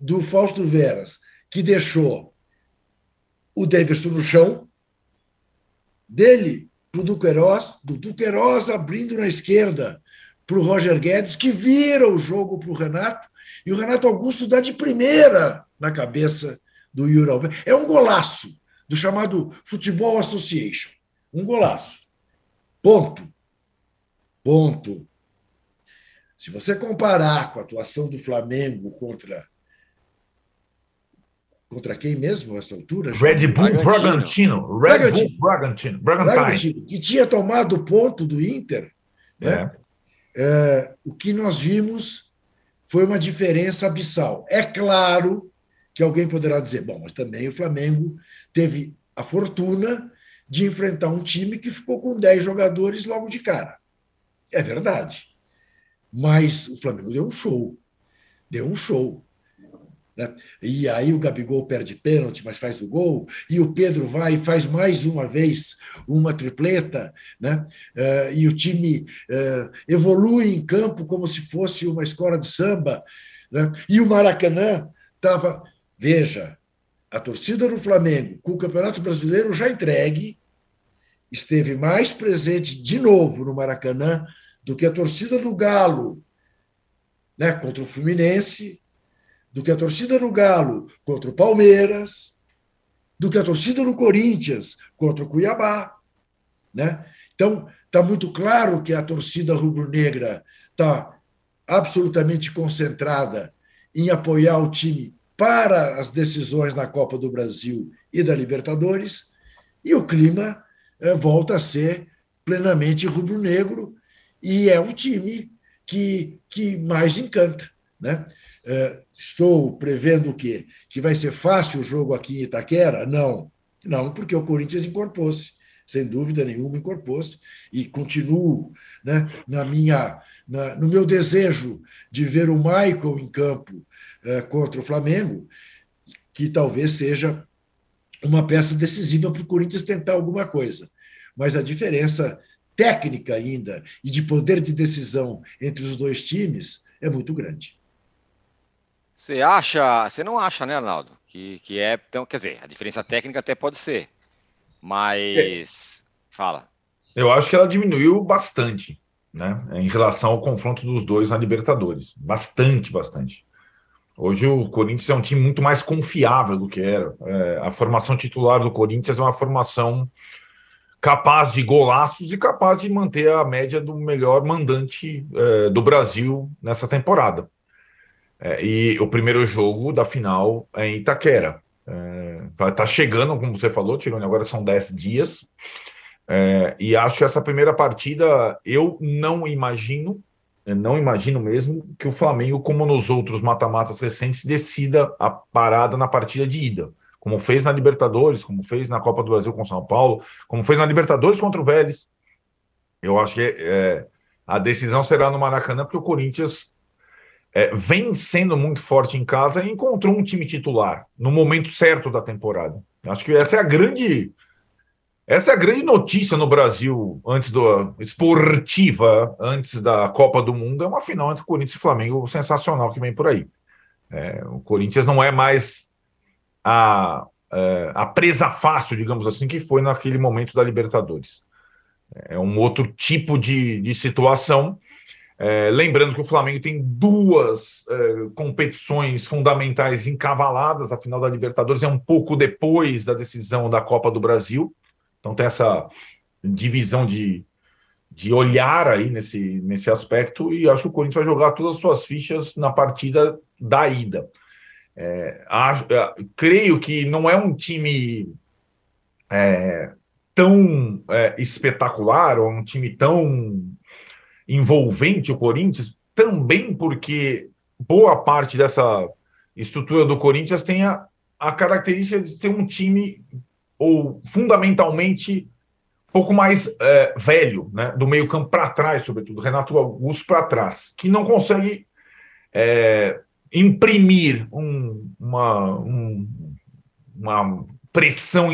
do Fausto Veras, que deixou o Davidson no chão, dele para o Duqueiroz, do Duqueiroz abrindo na esquerda para o Roger Guedes, que vira o jogo para o Renato, e o Renato Augusto dá de primeira na cabeça do Yuri Alberto. É um golaço do chamado Futebol Association. Um golaço. Ponto. Ponto. Se você comparar com a atuação do Flamengo contra. Contra quem mesmo, essa altura? Red Bull Bragantino. Bragantino. Red. Bull Bragantino. Bragantino, que tinha tomado o ponto do Inter. Né? É. É, o que nós vimos foi uma diferença abissal. É claro que alguém poderá dizer, bom, mas também o Flamengo teve a fortuna de enfrentar um time que ficou com 10 jogadores logo de cara. É verdade. Mas o Flamengo deu um show. Deu um show. Né? E aí o Gabigol perde pênalti, mas faz o gol, e o Pedro vai e faz mais uma vez uma tripleta, né? Eh, e o time eh, evolui em campo como se fosse uma escola de samba. né? E o Maracanã estava. Veja, a torcida do Flamengo, com o Campeonato Brasileiro já entregue, esteve mais presente de novo no Maracanã do que a torcida do Galo né, contra o Fluminense, do que a torcida do Galo contra o Palmeiras, do que a torcida do Corinthians contra o Cuiabá. Né? Então, está muito claro que a torcida rubro-negra está absolutamente concentrada em apoiar o time para as decisões na Copa do Brasil e da Libertadores, e o clima eh, volta a ser plenamente rubro-negro, e é o time que, que mais encanta. Né? Eh, Estou prevendo o quê? Que vai ser fácil o jogo aqui em Itaquera? Não, não, porque o Corinthians incorporou-se sem dúvida nenhuma, incorporou-se e continuo né, na minha, na, no meu desejo de ver o Michael em campo eh, contra o Flamengo, que talvez seja uma peça decisiva para o Corinthians tentar alguma coisa. Mas a diferença técnica ainda e de poder de decisão entre os dois times é muito grande. Você acha, você não acha, né, Arnaldo, que, que é, então, quer dizer, a diferença técnica até pode ser, mas é. fala. Eu acho que ela diminuiu bastante, né, em relação ao confronto dos dois na Libertadores, bastante, bastante. Hoje o Corinthians é um time muito mais confiável do que era. É, a formação titular do Corinthians é uma formação capaz de golaços e capaz de manter a média do melhor mandante é, do Brasil nessa temporada. É, e o primeiro jogo da final é em Itaquera. É, tá chegando, como você falou, Tirone, agora são 10 dias. É, e acho que essa primeira partida eu não imagino, não imagino mesmo que o Flamengo, como nos outros mata-matas recentes, decida a parada na partida de ida como fez na Libertadores, como fez na Copa do Brasil com São Paulo, como fez na Libertadores contra o Vélez. Eu acho que é, a decisão será no Maracanã, porque o Corinthians é, vem sendo muito forte em casa e encontrou um time titular no momento certo da temporada. Acho que essa é a grande. Essa é a grande notícia no Brasil antes do esportiva, antes da Copa do Mundo, é uma final entre Corinthians e Flamengo sensacional que vem por aí. É, o Corinthians não é mais a, é, a presa fácil, digamos assim, que foi naquele momento da Libertadores. É um outro tipo de, de situação. É, lembrando que o Flamengo tem duas é, competições fundamentais encavaladas, a final da Libertadores é um pouco depois da decisão da Copa do Brasil, então tem essa divisão de, de olhar aí nesse, nesse aspecto, e acho que o Corinthians vai jogar todas as suas fichas na partida da ida. É, acho, é, creio que não é um time é, tão é, espetacular, ou um time tão envolvente, o Corinthians, também porque boa parte dessa estrutura do Corinthians tem a, a característica de ser um time, ou fundamentalmente, pouco mais é, velho, né, do meio campo para trás, sobretudo, Renato Augusto para trás, que não consegue é, imprimir um, uma, um, uma pressão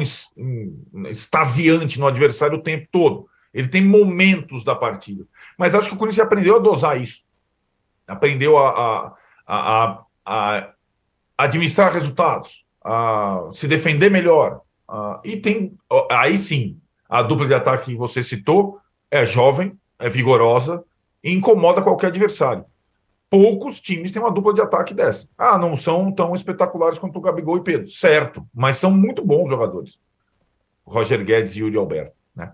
extasiante no adversário o tempo todo. Ele tem momentos da partida. Mas acho que o Corinthians aprendeu a dosar isso. Aprendeu a, a, a, a administrar resultados, a se defender melhor. e tem, aí sim, a dupla de ataque que você citou é jovem, é vigorosa e incomoda qualquer adversário poucos times têm uma dupla de ataque dessa. Ah, não são tão espetaculares quanto o Gabigol e Pedro, certo, mas são muito bons jogadores. Roger Guedes e Yuri Alberto, né?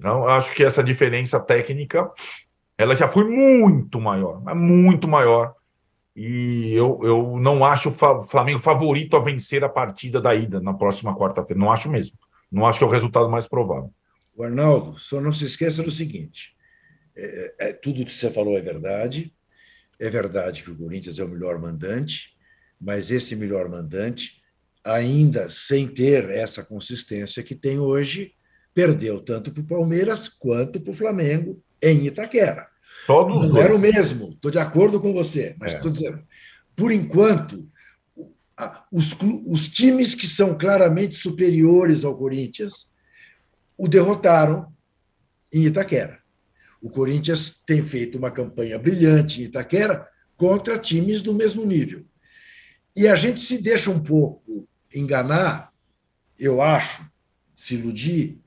Então, acho que essa diferença técnica ela já foi muito maior, muito maior. E eu, eu não acho o Flamengo favorito a vencer a partida da ida na próxima quarta-feira. Não acho mesmo. Não acho que é o resultado mais provável. O Arnaldo, só não se esqueça do seguinte: é, é, tudo que você falou é verdade, é verdade que o Corinthians é o melhor mandante, mas esse melhor mandante, ainda sem ter essa consistência que tem hoje, perdeu tanto para o Palmeiras quanto para o Flamengo em Itaquera. Não dois. era o mesmo, estou de acordo com você, mas estou é. dizendo, por enquanto, os, os times que são claramente superiores ao Corinthians o derrotaram em Itaquera. O Corinthians tem feito uma campanha brilhante em Itaquera contra times do mesmo nível. E a gente se deixa um pouco enganar, eu acho, se iludir,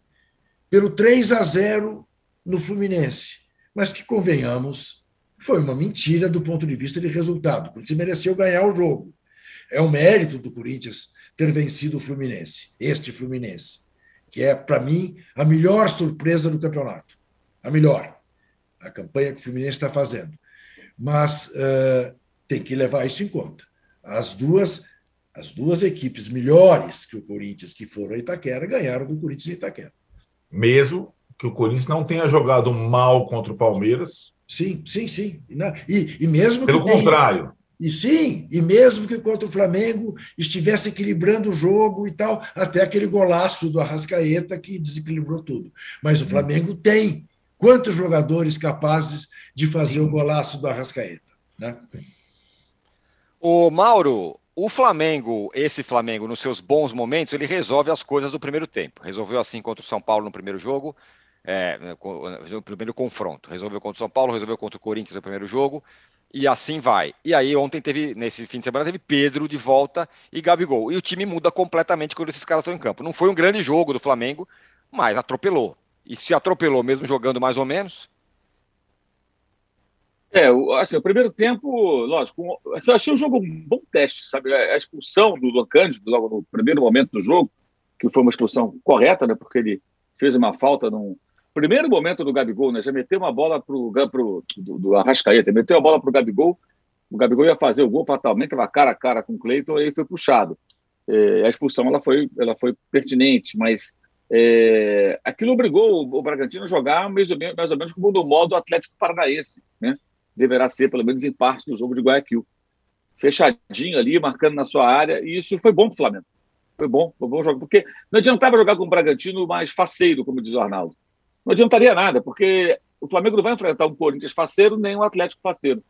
pelo 3 a 0 no Fluminense. Mas que, convenhamos, foi uma mentira do ponto de vista de resultado. O Corinthians mereceu ganhar o jogo. É o mérito do Corinthians ter vencido o Fluminense, este Fluminense, que é, para mim, a melhor surpresa do campeonato. A melhor a campanha que o Fluminense está fazendo. Mas uh, tem que levar isso em conta. As duas, as duas equipes melhores que o Corinthians, que foram a Itaquera, ganharam do Corinthians em Itaquera. Mesmo que o Corinthians não tenha jogado mal contra o Palmeiras. Sim, sim, sim. E, e mesmo Pelo que contrário. E sim, e mesmo que contra o Flamengo estivesse equilibrando o jogo e tal, até aquele golaço do Arrascaeta que desequilibrou tudo. Mas o Flamengo tem quantos jogadores capazes de fazer sim. o golaço do Arrascaeta? Né? O Mauro, o Flamengo, esse Flamengo, nos seus bons momentos, ele resolve as coisas do primeiro tempo. Resolveu assim contra o São Paulo no primeiro jogo, é, no primeiro confronto. Resolveu contra o São Paulo, resolveu contra o Corinthians no primeiro jogo, e assim vai. E aí ontem teve, nesse fim de semana, teve Pedro de volta e Gabigol. E o time muda completamente quando esses caras estão em campo. Não foi um grande jogo do Flamengo, mas atropelou. E se atropelou mesmo jogando mais ou menos, é, assim, o primeiro tempo, lógico, assim, eu achei o jogo um bom teste, sabe? A expulsão do Luan Cândido, logo no primeiro momento do jogo, que foi uma expulsão correta, né? Porque ele fez uma falta no primeiro momento do Gabigol, né? Já meteu uma bola pro, pro do, do Arrascaeta, meteu a bola pro Gabigol, o Gabigol ia fazer o gol fatalmente, estava cara a cara com o Cleiton, ele foi puxado. É, a expulsão ela foi, ela foi pertinente, mas é, aquilo obrigou o, o Bragantino a jogar mais ou menos, mais ou menos como no modo Atlético Paranaense, né? Deverá ser, pelo menos em parte, do jogo de Guayaquil. Fechadinho ali, marcando na sua área, e isso foi bom para o Flamengo. Foi bom, foi bom jogo, porque não adiantava jogar com o Bragantino mais faceiro, como diz o Arnaldo. Não adiantaria nada, porque o Flamengo não vai enfrentar um Corinthians faceiro nem um Atlético faceiro.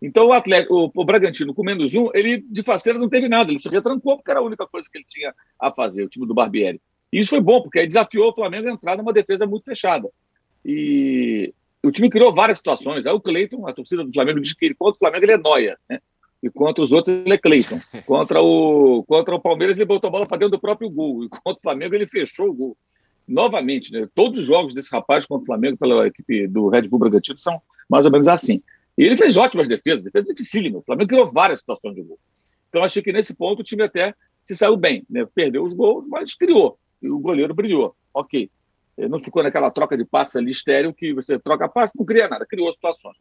Então o, Atlético, o, o Bragantino, com menos um, ele de faceiro não teve nada, ele se retrancou porque era a única coisa que ele tinha a fazer, o time do Barbieri. E isso foi bom, porque aí desafiou o Flamengo a entrar numa defesa muito fechada. E o time criou várias situações. Aí o Cleiton, a torcida do Flamengo, diz que contra o Flamengo ele é noia, né? E contra os outros ele é Cleiton. Contra o, contra o Palmeiras ele botou a bola para dentro do próprio gol. E contra o Flamengo ele fechou o gol. Novamente, né? Todos os jogos desse rapaz contra o Flamengo pela equipe do Red Bull Bragantino são mais ou menos assim. E ele fez ótimas defesas, defesa dificílima. O Flamengo criou várias situações de gol. Então achei que nesse ponto o time até se saiu bem, né? Perdeu os gols, mas criou. E o goleiro brilhou. Ok não ficou naquela troca de passes ali estéreo que você troca passe, não cria nada, criou situações.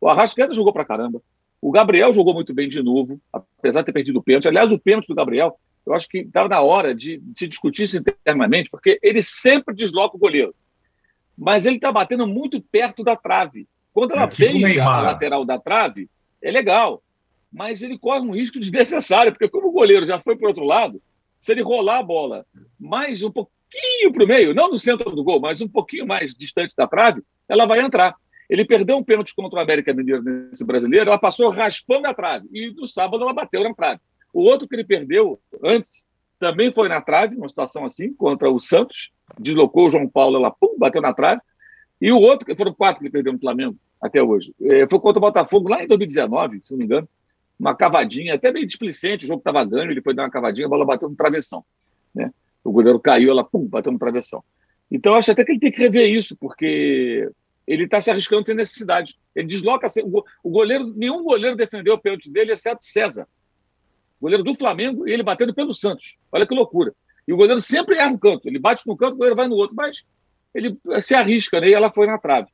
O Arrascaeta jogou pra caramba. O Gabriel jogou muito bem de novo, apesar de ter perdido o pênalti. Aliás, o pênalti do Gabriel, eu acho que estava na hora de, de discutir isso internamente, porque ele sempre desloca o goleiro. Mas ele está batendo muito perto da trave. Quando ela é, tipo beija a lateral da trave, é legal. Mas ele corre um risco desnecessário, porque como o goleiro já foi para outro lado, se ele rolar a bola mais um pouco pouquinho para o meio, não no centro do gol, mas um pouquinho mais distante da trave, ela vai entrar. Ele perdeu um pênalti contra o América Mineiro nesse brasileiro, ela passou raspando a trave. E no sábado ela bateu na trave. O outro que ele perdeu antes também foi na trave, uma situação assim, contra o Santos. Deslocou o João Paulo, ela pum, bateu na trave. E o outro, que foram quatro que ele perdeu no Flamengo até hoje, é, foi contra o Botafogo lá em 2019, se não me engano. Uma cavadinha, até meio displicente, o jogo estava ganho, ele foi dar uma cavadinha, a bola bateu no travessão. Né? O goleiro caiu, ela pum, bateu no travessão. Então, acho até que ele tem que rever isso, porque ele está se arriscando sem necessidade. Ele desloca. O goleiro, nenhum goleiro defendeu o pênalti dele, exceto César. Goleiro do Flamengo, e ele batendo pelo Santos. Olha que loucura. E o goleiro sempre erra um canto. Ele bate no canto, o goleiro vai no outro, mas ele se arrisca, né? E ela foi na trave.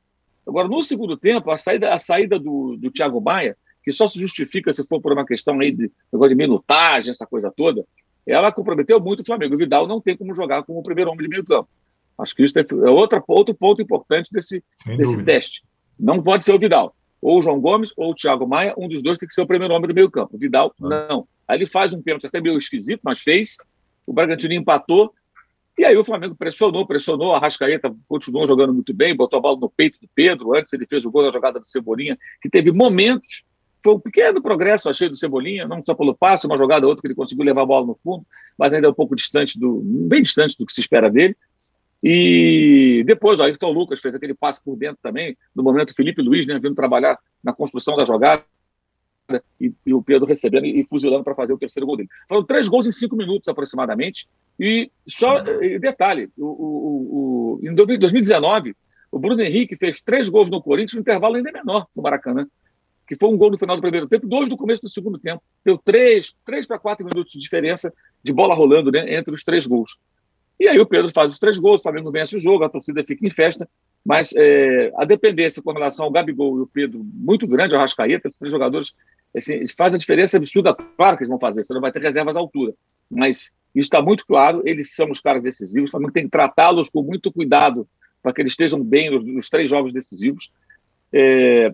Agora, no segundo tempo, a saída, a saída do, do Thiago Maia, que só se justifica se for por uma questão aí de, de minutagem, essa coisa toda, ela comprometeu muito o Flamengo. O Vidal não tem como jogar como o primeiro homem de meio campo. Acho que isso é outra, outro ponto importante desse, desse teste. Não pode ser o Vidal. Ou o João Gomes ou o Thiago Maia, um dos dois tem que ser o primeiro homem do meio campo. O Vidal, ah. não. Aí ele faz um pênalti até meio esquisito, mas fez. O Bragantino empatou. E aí o Flamengo pressionou, pressionou. A Rascaeta continuou jogando muito bem, botou a bola no peito do Pedro. Antes ele fez o gol da jogada do Cebolinha, que teve momentos foi um pequeno progresso, achei, do Cebolinha, não só pelo passe, uma jogada outra que ele conseguiu levar a bola no fundo, mas ainda é um pouco distante do. bem distante do que se espera dele. E depois o Ayrton Lucas fez aquele passe por dentro também, no momento Felipe Luiz, né, vindo trabalhar na construção da jogada, e, e o Pedro recebendo e, e fuzilando para fazer o terceiro gol dele. Foram três gols em cinco minutos aproximadamente. E só detalhe: o, o, o, em 2019, o Bruno Henrique fez três gols no Corinthians, no intervalo ainda menor no Maracanã que foi um gol no final do primeiro tempo, dois no começo do segundo tempo. Deu três, três para quatro minutos de diferença de bola rolando né, entre os três gols. E aí o Pedro faz os três gols, o Flamengo vence o jogo, a torcida fica em festa, mas é, a dependência com relação ao Gabigol e o Pedro, muito grande, o Arrascaeta, esses três jogadores, assim, faz a diferença absurda, claro que eles vão fazer, você não vai ter reservas à altura, mas isso está muito claro, eles são os caras decisivos, o Flamengo tem que tratá-los com muito cuidado para que eles estejam bem nos, nos três jogos decisivos. É,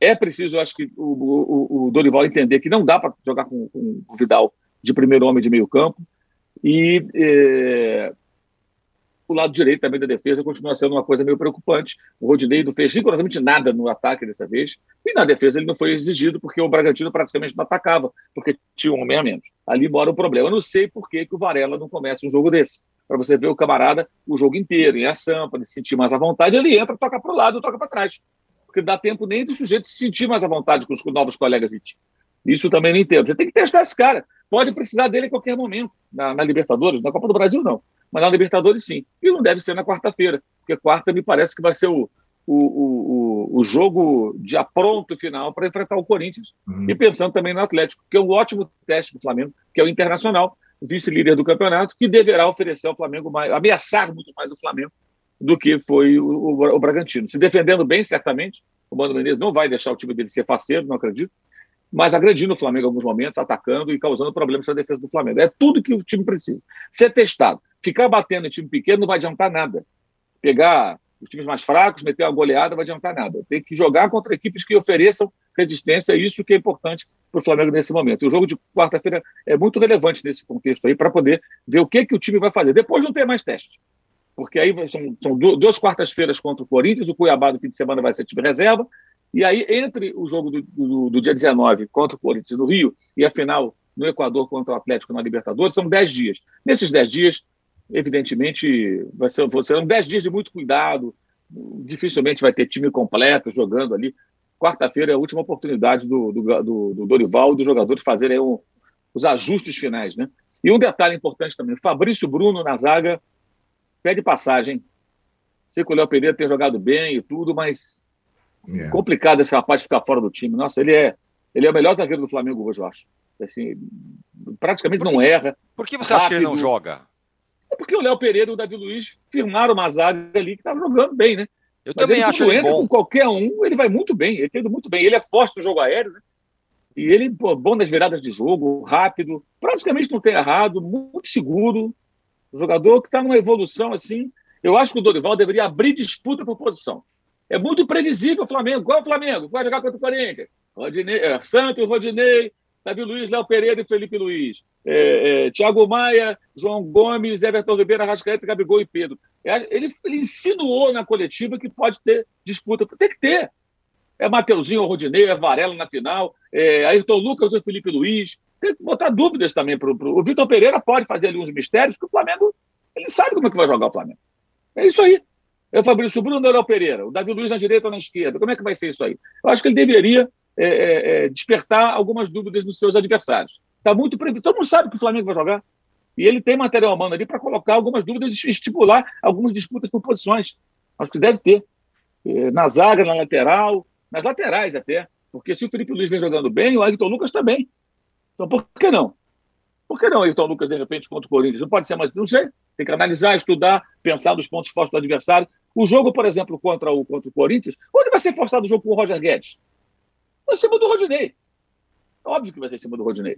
É preciso, eu acho que o, o, o Dorival entender que não dá para jogar com, com, o Vidal de primeiro homem de meio campo. E é, o lado direito também da defesa continua sendo uma coisa meio preocupante. O Rodinei não fez rigorosamente nada no ataque dessa vez, e na defesa ele não foi exigido, porque o Bragantino praticamente não atacava, porque tinha um homem a menos. Ali mora o problema. Eu não sei por que, que o Varela não começa um jogo desse. Para você ver o camarada o jogo inteiro, em ação, para ele se sentir mais à vontade, ele entra, toca para o lado, toca para trás. Porque dá tempo nem do sujeito se sentir mais à vontade com os novos colegas de time. Isso também não entendo. Você tem que testar esse cara. Pode precisar dele em qualquer momento. Na, na Libertadores, na Copa do Brasil, não mas na Libertadores sim. E não deve ser na quarta-feira, porque quarta me parece que vai ser o, o, o, o jogo de apronto final para enfrentar o Corinthians. Uhum. E pensando também no Atlético, que é um ótimo teste do Flamengo, que é o Internacional, vice-líder do campeonato, que deverá oferecer ao Flamengo mais, ameaçar muito mais o Flamengo do que foi o, o, o Bragantino. Se defendendo bem, certamente, o Mano Menezes não vai deixar o time dele ser faceiro, não acredito, mas agredindo o Flamengo em alguns momentos, atacando e causando problemas para a defesa do Flamengo. É tudo que o time precisa. Ser testado. Ficar batendo em time pequeno não vai adiantar nada. Pegar os times mais fracos, meter uma goleada, não vai adiantar nada. Tem que jogar contra equipes que ofereçam resistência, é isso que é importante para o Flamengo nesse momento. E o jogo de quarta-feira é muito relevante nesse contexto aí, para poder ver o que, que o time vai fazer. Depois não tem mais teste. Porque aí são, são duas quartas-feiras contra o Corinthians, o Cuiabá no fim de semana vai ser time reserva, e aí, entre o jogo do, do, do dia 19 contra o Corinthians no Rio e a final no Equador contra o Atlético na Libertadores, são 10 dias. Nesses 10 dias, evidentemente, vai ser, serão 10 dias de muito cuidado, dificilmente vai ter time completo jogando ali. Quarta-feira é a última oportunidade do, do, do, do Dorival e fazerem um, os ajustes finais. Né? E um detalhe importante também: Fabrício Bruno na zaga pede passagem. Sei que o Léo Pereira tem jogado bem e tudo, mas Yeah. É. Complicado esse rapaz ficar fora do time. Nossa, ele é, ele é o melhor zagueiro do Flamengo hoje, eu acho. Assim, praticamente que, não erra. Por que você rápido. acha que ele não joga? É porque o Léo Pereira e o Davi Luiz firmaram uma zaga ali que estava jogando bem, né? Eu Mas também ele, acho ele entra bom. com qualquer um, ele vai muito bem. Ele tem muito bem. Ele é forte no jogo aéreo, né? E ele, pô, bom nas viradas de jogo, rápido, praticamente não tem errado, muito seguro. O jogador que está numa evolução assim. Eu acho que o Dorival deveria abrir disputa por posição. É muito previsível o Flamengo. Qual é o Flamengo? Vai jogar contra o Corinthians? Rodinei, é, Santos, Rodinei, Davi Luiz, Léo Pereira e Felipe Luiz. É, é, Thiago Maia, João Gomes, Everton Ribeiro, Arrascaeta, Gabigol e Pedro. É, ele, ele insinuou na coletiva que pode ter disputa. Tem que ter. É Mateuzinho Rodinei, é Varela na final, é Ayrton Lucas ou Felipe Luiz. Tem que botar dúvidas também. Pro... O Vitor Pereira pode fazer ali uns mistérios, porque o Flamengo ele sabe como é que vai jogar o Flamengo. É isso aí. É o Fabrício Bruno ou o Pereira? O Davi Luiz na direita ou na esquerda? Como é que vai ser isso aí? Eu acho que ele deveria é, é, é despertar algumas dúvidas nos seus adversários. Está muito previsto. Todo mundo sabe que o Flamengo vai jogar. E ele tem material humano ali para colocar algumas dúvidas e estipular algumas disputas por posições. Acho que deve ter. É, na zaga, na lateral, nas laterais até. Porque se o Felipe Luiz vem jogando bem, o Ayrton Lucas também. Então por que não? Por que não Ayrton Lucas, de repente, contra o Corinthians? Não pode ser mais. Não sei. Tem que analisar, estudar, pensar nos pontos fortes do adversário. O jogo, por exemplo, contra o, contra o Corinthians, onde vai ser forçado o jogo com o Roger Guedes? Em cima do Rodinei. Óbvio que vai ser em cima do Rodinei.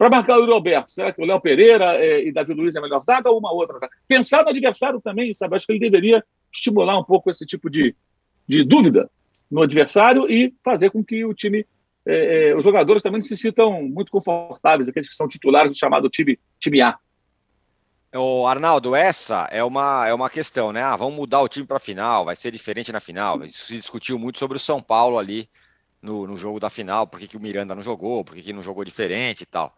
Para marcar o Yuri Alberto, será que o Léo Pereira é, e Davi Luiz é melhor zaga ou uma outra? Pensar no adversário também, sabe? Acho que ele deveria estimular um pouco esse tipo de, de dúvida no adversário e fazer com que o time, é, é, os jogadores também se sintam muito confortáveis, aqueles que são titulares do chamado time, time A. O Arnaldo, essa é uma, é uma questão, né? Ah, vamos mudar o time para a final, vai ser diferente na final. Isso se discutiu muito sobre o São Paulo ali no, no jogo da final, por que, que o Miranda não jogou, por que, que não jogou diferente e tal.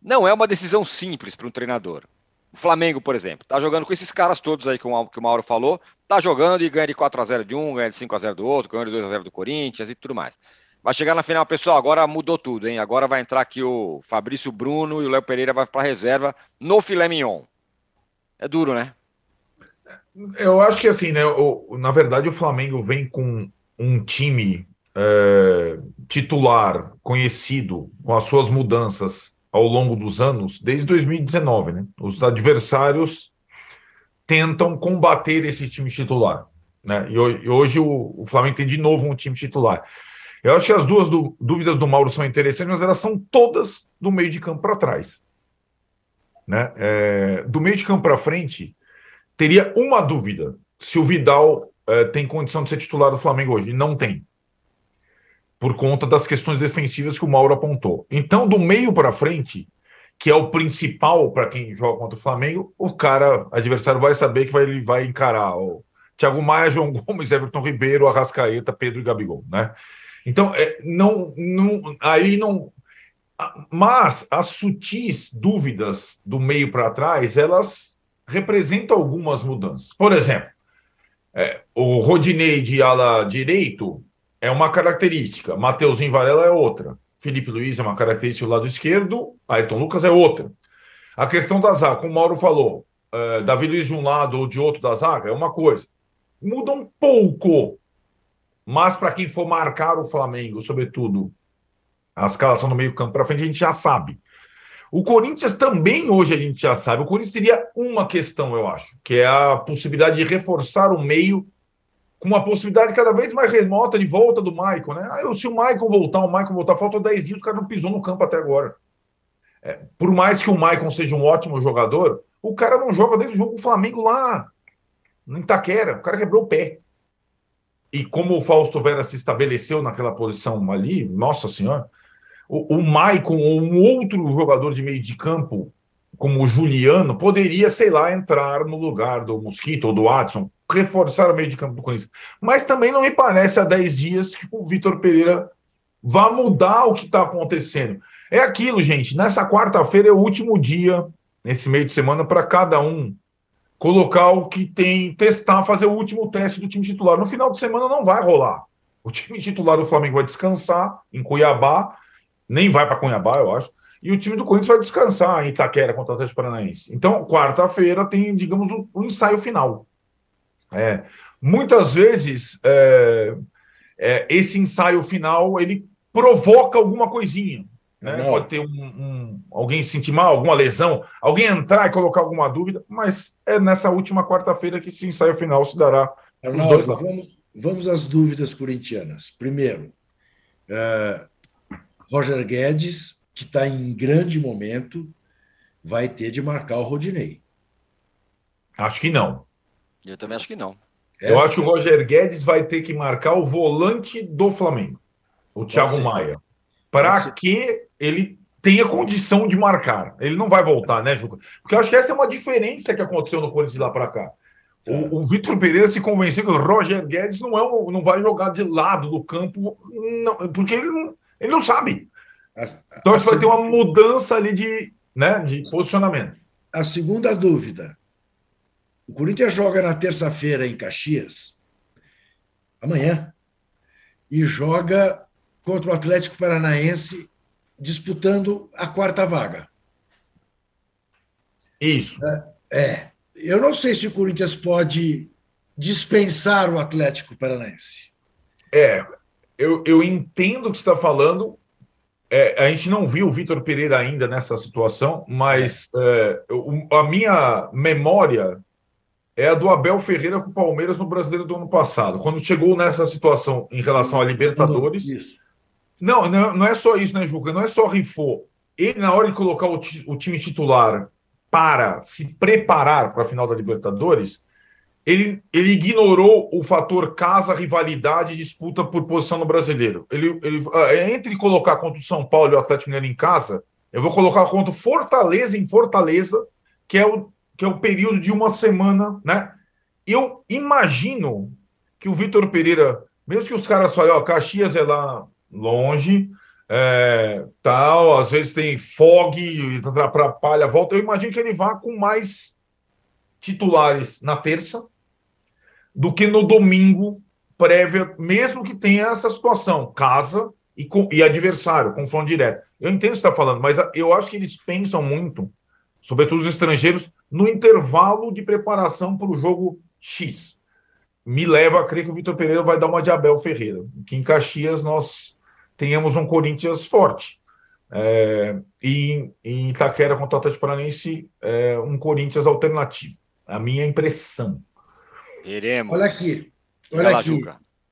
Não é uma decisão simples para um treinador. O Flamengo, por exemplo, tá jogando com esses caras todos aí que o, que o Mauro falou, tá jogando e ganha de 4 a 0 de um, ganha de 5 a 0 do outro, ganha de 2 a 0 do Corinthians e tudo mais. Vai chegar na final, pessoal, agora mudou tudo, hein? Agora vai entrar aqui o Fabrício Bruno e o Léo Pereira vai para reserva no filé mignon é duro, né? Eu acho que assim, né? O, na verdade, o Flamengo vem com um time é, titular conhecido com as suas mudanças ao longo dos anos, desde 2019, né? Os adversários tentam combater esse time titular, né? E hoje o, o Flamengo tem de novo um time titular. Eu acho que as duas dúvidas do Mauro são interessantes, mas elas são todas do meio de campo para trás. Né? É, do meio de campo para frente, teria uma dúvida: se o Vidal é, tem condição de ser titular do Flamengo hoje. Não tem. por conta das questões defensivas que o Mauro apontou. Então, do meio para frente, que é o principal para quem joga contra o Flamengo, o cara, adversário, vai saber que vai, ele vai encarar o Thiago Maia, João Gomes, Everton Ribeiro, Arrascaeta, Pedro e Gabigol, né? Então, é, não, não, aí não. Mas as sutis dúvidas do meio para trás, elas representam algumas mudanças. Por exemplo, é, o Rodinei de ala direito é uma característica, Mateuzinho Varela é outra. Felipe Luiz é uma característica do lado esquerdo, Ayrton Lucas é outra. A questão da zaga, como o Mauro falou, é, Davi Luiz de um lado ou de outro da zaga é uma coisa. Muda um pouco, mas para quem for marcar o Flamengo, sobretudo a escalação no meio campo para frente, a gente já sabe. O Corinthians também hoje a gente já sabe. O Corinthians teria uma questão, eu acho, que é a possibilidade de reforçar o meio com uma possibilidade cada vez mais remota de volta do Maicon, né? Ah, se o Maicon voltar, o Maicon voltar, faltam 10 dias, o cara não pisou no campo até agora. É, por mais que o Maicon seja um ótimo jogador, o cara não joga desde o jogo do Flamengo lá, no Itaquera. O cara quebrou o pé. E como o Fausto Vera se estabeleceu naquela posição ali, nossa senhora, o, o Maicon ou um outro jogador de meio de campo, como o Juliano, poderia, sei lá, entrar no lugar do Mosquito ou do Watson, reforçar o meio de campo do Corinthians. Mas também não me parece há 10 dias que o Vitor Pereira vá mudar o que está acontecendo. É aquilo, gente. Nessa quarta-feira é o último dia, nesse meio de semana, para cada um colocar o que tem, testar, fazer o último teste do time titular. No final de semana não vai rolar. O time titular do Flamengo vai descansar em Cuiabá, nem vai para Cuiabá, eu acho. E o time do Corinthians vai descansar em Itaquera contra o Atlético Paranaense. Então, quarta-feira tem, digamos, o, o ensaio final. É, muitas vezes é, é, esse ensaio final ele provoca alguma coisinha. Né? Pode ter um, um, alguém sentir mal, alguma lesão, alguém entrar e colocar alguma dúvida, mas é nessa última quarta-feira que esse ensaio final se dará. Arnaldo, vamos, vamos às dúvidas corintianas. Primeiro, uh, Roger Guedes, que está em grande momento, vai ter de marcar o Rodinei. Acho que não. Eu também acho que não. É, eu acho que o Roger Guedes vai ter que marcar o volante do Flamengo, o Thiago Maia, para que ele tenha condição de marcar. Ele não vai voltar, né, Juca? Porque eu acho que essa é uma diferença que aconteceu no Corinthians de lá para cá. O, é. o Vitor Pereira se convenceu que o Roger Guedes não, é um, não vai jogar de lado do campo, não, porque ele não, ele não sabe. Então, vai ter uma mudança ali de, né, de posicionamento. A segunda dúvida: o Corinthians joga na terça-feira em Caxias, amanhã, e joga contra o Atlético Paranaense disputando a quarta vaga. Isso. É, é. Eu não sei se o Corinthians pode dispensar o Atlético Paranaense. É, eu, eu entendo o que você está falando. É, a gente não viu o Vitor Pereira ainda nessa situação, mas é, eu, a minha memória é a do Abel Ferreira com o Palmeiras no Brasileiro do ano passado. Quando chegou nessa situação em relação a Libertadores. Não, não, não é só isso, né, Juca? Não é só rifou. Ele, na hora de colocar o, o time titular para se preparar para a final da Libertadores, ele, ele ignorou o fator casa, rivalidade e disputa por posição no brasileiro. Ele, ele, é, entre colocar contra o São Paulo e o Atlético Mineiro em casa, eu vou colocar contra o Fortaleza em Fortaleza, que é o que é o período de uma semana, né? Eu imagino que o Vitor Pereira, mesmo que os caras falem, ó, Caxias é lá longe, é, tal, às vezes tem fog, atrapalha a volta, eu imagino que ele vá com mais titulares na terça do que no domingo prévia, mesmo que tenha essa situação, casa e, e adversário, confronto direto. Eu entendo o que você está falando, mas eu acho que eles pensam muito sobretudo os estrangeiros, no intervalo de preparação para o jogo X. Me leva a crer que o Vitor Pereira vai dar uma de Abel Ferreira, que em Caxias nós tenhamos um Corinthians forte. É, e em Itaquera contra o Atlético Paranaense, é, um Corinthians alternativo. A minha impressão. Veremos. Olha aqui, olha lá, aqui.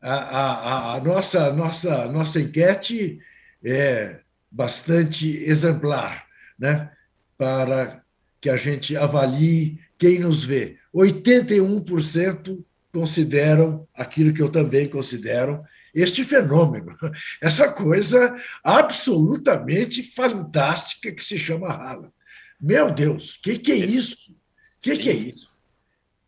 A, a, a, nossa, nossa, nossa enquete é bastante exemplar, né? Para que a gente avalie quem nos vê. 81% consideram aquilo que eu também considero, este fenômeno, essa coisa absolutamente fantástica que se chama Haaland. Meu Deus, o que, que é isso? O que, que é isso?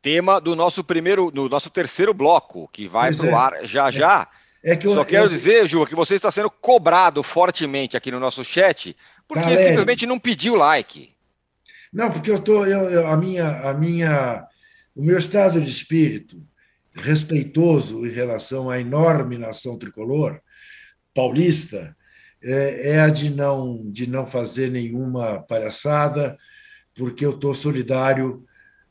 Tema do nosso primeiro, do nosso terceiro bloco, que vai para o é. ar já já. É que eu, Só quero eu... dizer, Ju, que você está sendo cobrado fortemente aqui no nosso chat, porque Galera, simplesmente não pediu like. Não, porque eu tô, eu, a minha, a minha, o meu estado de espírito respeitoso em relação à enorme nação tricolor paulista é, é a de não, de não fazer nenhuma palhaçada, porque eu estou solidário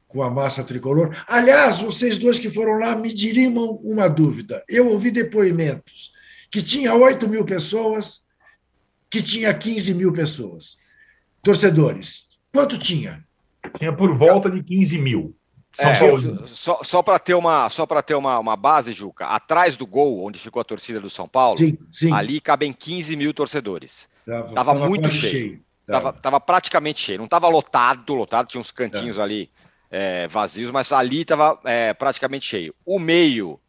com a massa tricolor. Aliás, vocês dois que foram lá me dirimam uma dúvida. Eu ouvi depoimentos que tinha 8 mil pessoas, que tinha 15 mil pessoas, torcedores. Quanto tinha? Tinha por volta de 15 mil. É. Só, só para ter, uma, só ter uma, uma base, Juca, atrás do gol, onde ficou a torcida do São Paulo, sim, sim. ali cabem 15 mil torcedores. Tava, tava muito cheio. cheio. Tava. Tava, praticamente cheio. Não tava lotado, lotado, tinha uns cantinhos ali é, vazios, mas ali tava é, praticamente cheio. O meio,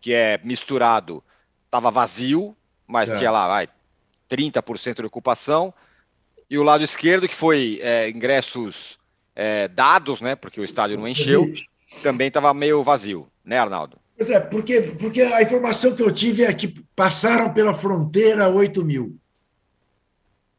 que é misturado, tava vazio, mas é. tinha lá, vai, 30% de ocupação. E o lado esquerdo, que foi é, ingressos é, dados, né? Porque o estádio não encheu, também estava meio vazio, né, Arnaldo? Pois é, porque, porque a informação que eu tive é que passaram pela fronteira 8 mil.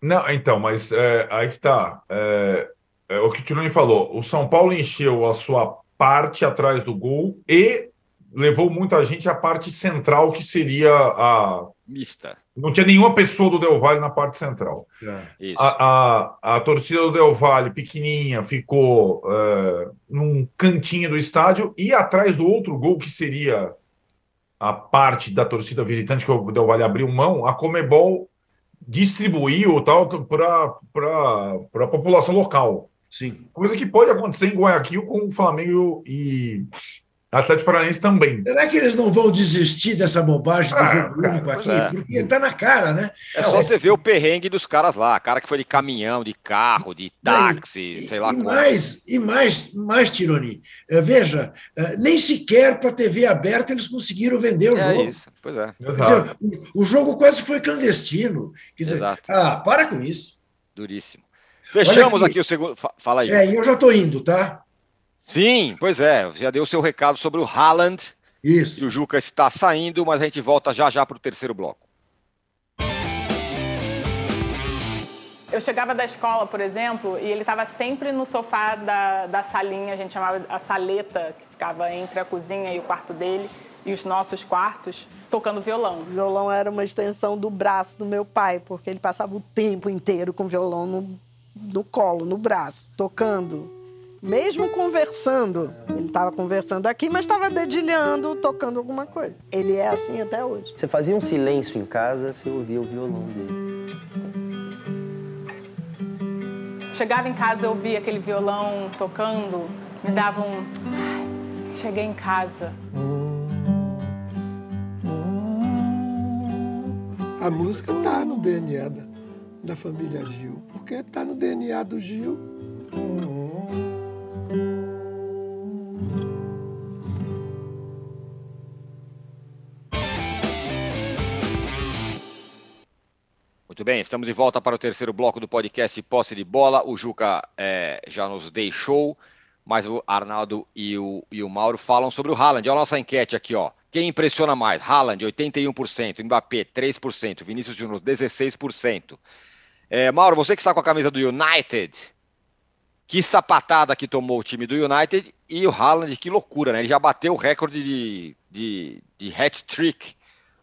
Não, então, mas é, aí que está. É, é, o que o Tironi falou: o São Paulo encheu a sua parte atrás do gol e levou muita gente à parte central, que seria a. Mista. Não tinha nenhuma pessoa do Del Valle na parte central. É. A, a, a, torcida do Del Valle, pequenininha, ficou uh, num cantinho do estádio e atrás do outro gol, que seria a parte da torcida visitante que o Del Valle abriu mão, a Comebol distribuiu tal para a população local. Sim. Coisa que pode acontecer em Guayaquil com o Flamengo e Atlético Paranaense também. Será que eles não vão desistir dessa bobagem do ah, jogo cara, único aqui? É. Porque está na cara, né? É só é. você ver o perrengue dos caras lá. Cara que foi de caminhão, de carro, de táxi, e, sei lá e como. Mais, e mais, mais, Tironi. Eh, veja, eh, nem sequer para a TV aberta eles conseguiram vender o é jogo. É isso, pois é. Dizer, o, jogo quase foi clandestino. Quer dizer, Exato. Ah, para com isso. Duríssimo. Fechamos aqui, aqui, o segundo. Fala aí. É, e eu já estou indo, tá? Sim, pois é. Já deu o seu recado sobre o Haaland. Isso. E o Juca está saindo, mas a gente volta já já para o terceiro bloco. Eu chegava da escola, por exemplo, e ele estava sempre no sofá da, da salinha, a gente chamava a saleta, que ficava entre a cozinha e o quarto dele, e os nossos quartos, tocando violão. O violão era uma extensão do braço do meu pai, porque ele passava o tempo inteiro com o violão no, no colo, no braço, tocando mesmo conversando. Ele estava conversando aqui, mas estava dedilhando, tocando alguma coisa. Ele é assim até hoje. Você fazia um silêncio em casa, você ouvia o violão dele. Chegava em casa, eu ouvia aquele violão tocando, me dava um. Ai, cheguei em casa. A música está no DNA da, da família Gil, porque está no DNA do Gil. Muito bem, estamos de volta para o terceiro bloco do podcast Posse de Bola. O Juca é, já nos deixou, mas o Arnaldo e o, e o Mauro falam sobre o Haaland. Olha a nossa enquete aqui, ó. Quem impressiona mais? Haaland, 81%, Mbappé, 3%, Vinícius Júnior, 16%. É, Mauro, você que está com a camisa do United, que sapatada que tomou o time do United e o Haaland, que loucura, né? Ele já bateu o recorde de, de, de hat-trick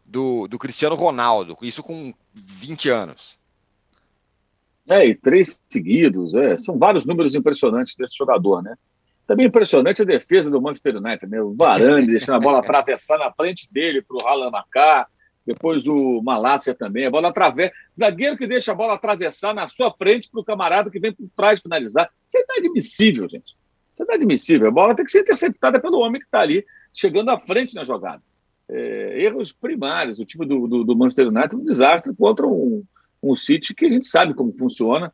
do, do Cristiano Ronaldo, isso com 20 anos. É, e três seguidos, é, são vários números impressionantes desse jogador, né? Também impressionante a defesa do Manchester United, né? O Varane deixando a bola atravessar na frente dele para o Haaland marcar, depois o Malásia também, a bola atravessa, zagueiro que deixa a bola atravessar na sua frente para o camarada que vem por trás finalizar. Isso é inadmissível, gente. Isso é inadmissível. A bola tem que ser interceptada pelo homem que está ali, chegando à frente na jogada é, erros primários. O time do, do, do, Manchester United um desastre contra um, um City que a gente sabe como funciona,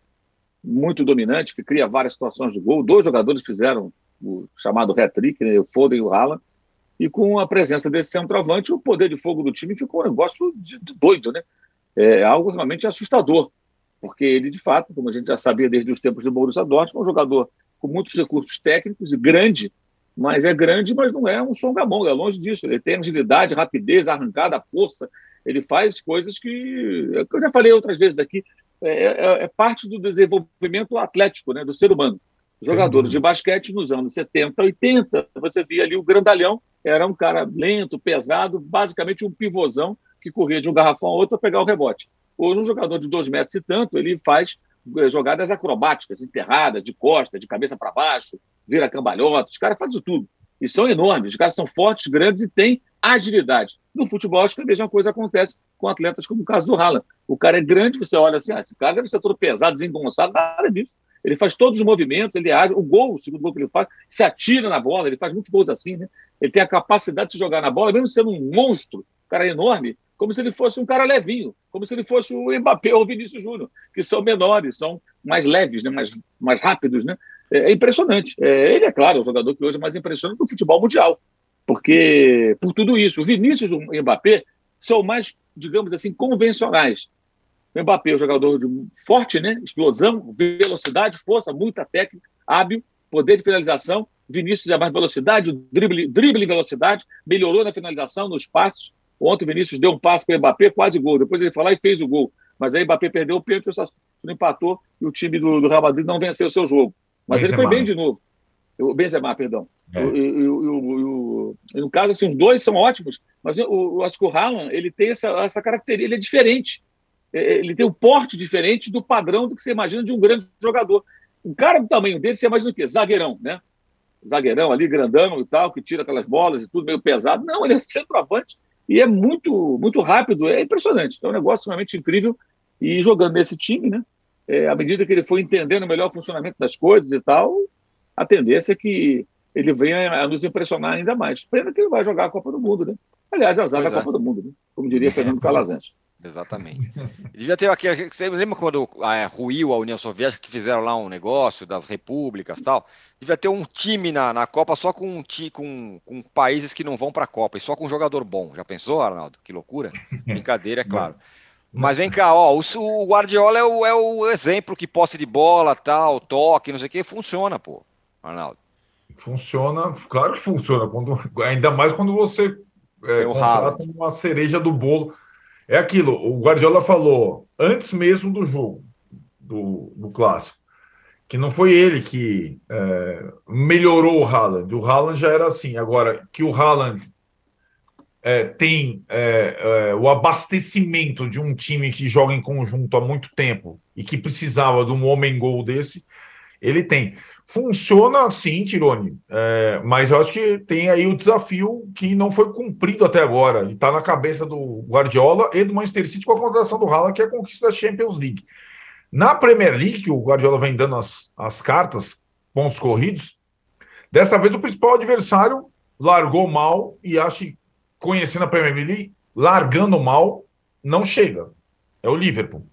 muito dominante, que cria várias situações de gol. Dois jogadores fizeram o chamado hat-trick, né, o Foden e o Haaland. E com a presença desse centroavante, o poder de fogo do time ficou um negócio de, de doido, né? É algo realmente assustador, porque ele, de fato, como a gente já sabia desde os tempos do Borussia Dortmund, é um jogador com muitos recursos técnicos e grande, mas é grande, mas não é um songamonga, é longe disso. Ele tem agilidade, rapidez, arrancada, força. Ele faz coisas que, é eu já falei outras vezes aqui, é, é, é parte do desenvolvimento atlético né, do ser humano. Jogadores de basquete nos anos 70, 80, você via ali o grandalhão, era um cara lento, pesado, basicamente um pivôzão que corria de um garrafão a outro para pegar o rebote. Hoje, um jogador de dois metros e tanto, ele faz eh, jogadas acrobáticas, enterradas, de costa, de cabeça para baixo, vira cambalhota, os caras fazem tudo. E são enormes, os caras são fortes, grandes e têm agilidade. No futebol, acho que a mesma coisa acontece com atletas como o caso do Haaland. O cara é grande, você olha assim, ah, esse cara deve ser todo pesado, desengonçado, nada disso. Ele faz todos os movimentos, ele age, o gol, o segundo gol que ele faz, se atira na bola, ele faz muitos gols assim, né? Ele tem a capacidade de se jogar na bola, mesmo sendo um monstro, um cara enorme, como se ele fosse um cara levinho, como se ele fosse o Mbappé ou o Vinícius Júnior, que são menores, são mais leves, né? mais, mais rápidos, né? É, é impressionante. É, ele, é claro, é o jogador que hoje é mais impressionante do futebol mundial, porque por tudo isso, o Vinícius e o Mbappé são mais, digamos assim, convencionais. O Mbappé é um jogador de forte, né? explosão, velocidade, força, muita técnica, hábil, poder de finalização. Vinícius é mais velocidade, drible, drible e velocidade, melhorou na finalização, nos passos. Ontem o Vinícius deu um passo para o Mbappé, quase gol. Depois ele foi lá e fez o gol. Mas aí o Mbappé perdeu o pênalti, o Sassuolo empatou e o time do, do Real Madrid não venceu o seu jogo. Mas Benzema. ele foi bem de novo. O Benzema, perdão. É. No caso, assim, os dois são ótimos, mas eu, acho que o Haaland, ele tem essa, essa característica, ele é diferente. É, é, ele tem um porte diferente do padrão do que você imagina de um grande jogador. Um cara do tamanho dele, você imagina o quê? Zagueirão, né? Zagueirão ali, grandão e tal, que tira aquelas bolas e tudo meio pesado. Não, ele é centroavante e é muito, muito rápido, é impressionante. É um negócio realmente incrível. E jogando nesse time, né? É, à medida que ele foi entendendo melhor o funcionamento das coisas e tal, a tendência é que ele venha a nos impressionar ainda mais. Pena que ele vai jogar a Copa do Mundo, né? Aliás, azar da é. Copa do Mundo, né? como diria Fernando Calazans. Exatamente. Devia ter aqui. Você lembra quando é, ruiu a União Soviética que fizeram lá um negócio das repúblicas tal? Devia ter um time na, na Copa só com, com, com países que não vão para a Copa e só com jogador bom. Já pensou, Arnaldo? Que loucura? Brincadeira, é claro. Mas vem cá, ó, o, o Guardiola é o, é o exemplo que posse de bola, tal, toque, não sei o que, funciona, pô, Arnaldo. Funciona, claro que funciona, quando, ainda mais quando você é, contrata uma cereja do bolo é aquilo, o Guardiola falou antes mesmo do jogo, do, do clássico, que não foi ele que é, melhorou o Haaland. O Haaland já era assim. Agora, que o Haaland é, tem é, é, o abastecimento de um time que joga em conjunto há muito tempo e que precisava de um homem-gol desse, ele tem. Funciona sim, Tirone, é, mas eu acho que tem aí o desafio que não foi cumprido até agora. E está na cabeça do Guardiola e do Manchester City com a contratação do Haaland, que é a conquista da Champions League. Na Premier League, o Guardiola vem dando as, as cartas, pontos corridos, dessa vez o principal adversário largou mal e acho que, conhecendo a Premier League, largando mal, não chega. É o Liverpool.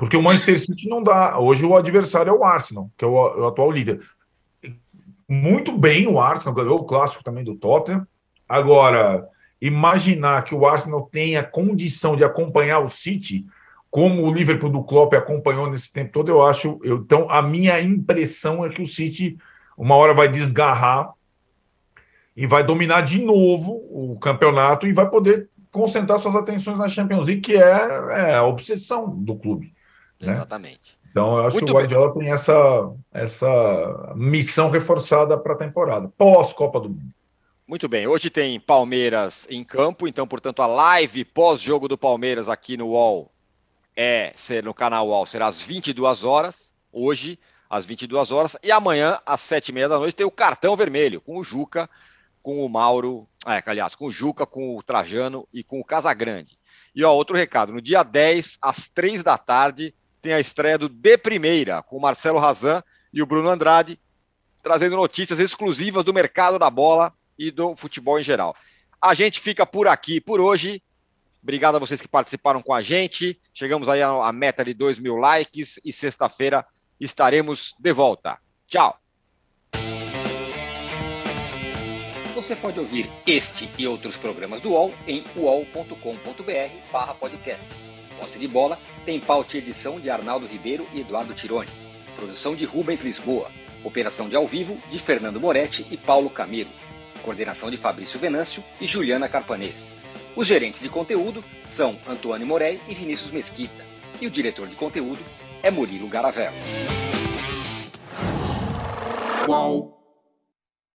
Porque o Manchester City não dá. Hoje o adversário é o Arsenal, que é o, o atual líder. Muito bem o Arsenal, ganhou o clássico também do Tottenham. Agora, imaginar que o Arsenal tenha condição de acompanhar o City, como o Liverpool do Klopp acompanhou nesse tempo todo, eu acho. Eu, então, a minha impressão é que o City, uma hora, vai desgarrar e vai dominar de novo o campeonato e vai poder concentrar suas atenções na Champions League, que é, é a obsessão do clube. Né? Exatamente. Então, eu acho Muito que o Guardiola bem. tem essa, essa missão reforçada para a temporada, pós-Copa do Mundo. Muito bem, hoje tem Palmeiras em campo, então, portanto, a live pós-jogo do Palmeiras aqui no UOL é ser no canal UOL será às 22 horas, hoje às 22 horas, e amanhã às 7h30 da noite tem o cartão vermelho com o Juca, com o Mauro, é, aliás, com o Juca, com o Trajano e com o Casagrande. E ó, outro recado, no dia 10, às 3 da tarde, tem a estreia do De Primeira, com o Marcelo Razan e o Bruno Andrade, trazendo notícias exclusivas do mercado da bola e do futebol em geral. A gente fica por aqui por hoje. Obrigado a vocês que participaram com a gente. Chegamos aí à meta de 2 mil likes e sexta-feira estaremos de volta. Tchau! Você pode ouvir este e outros programas do UOL em uol.com.br podcasts. Posse de Bola tem pauta e edição de Arnaldo Ribeiro e Eduardo Tironi. Produção de Rubens Lisboa. Operação de ao vivo de Fernando Moretti e Paulo Camilo. Coordenação de Fabrício Venâncio e Juliana Carpanês. Os gerentes de conteúdo são Antônio Morei e Vinícius Mesquita. E o diretor de conteúdo é Murilo Garavello. Qual?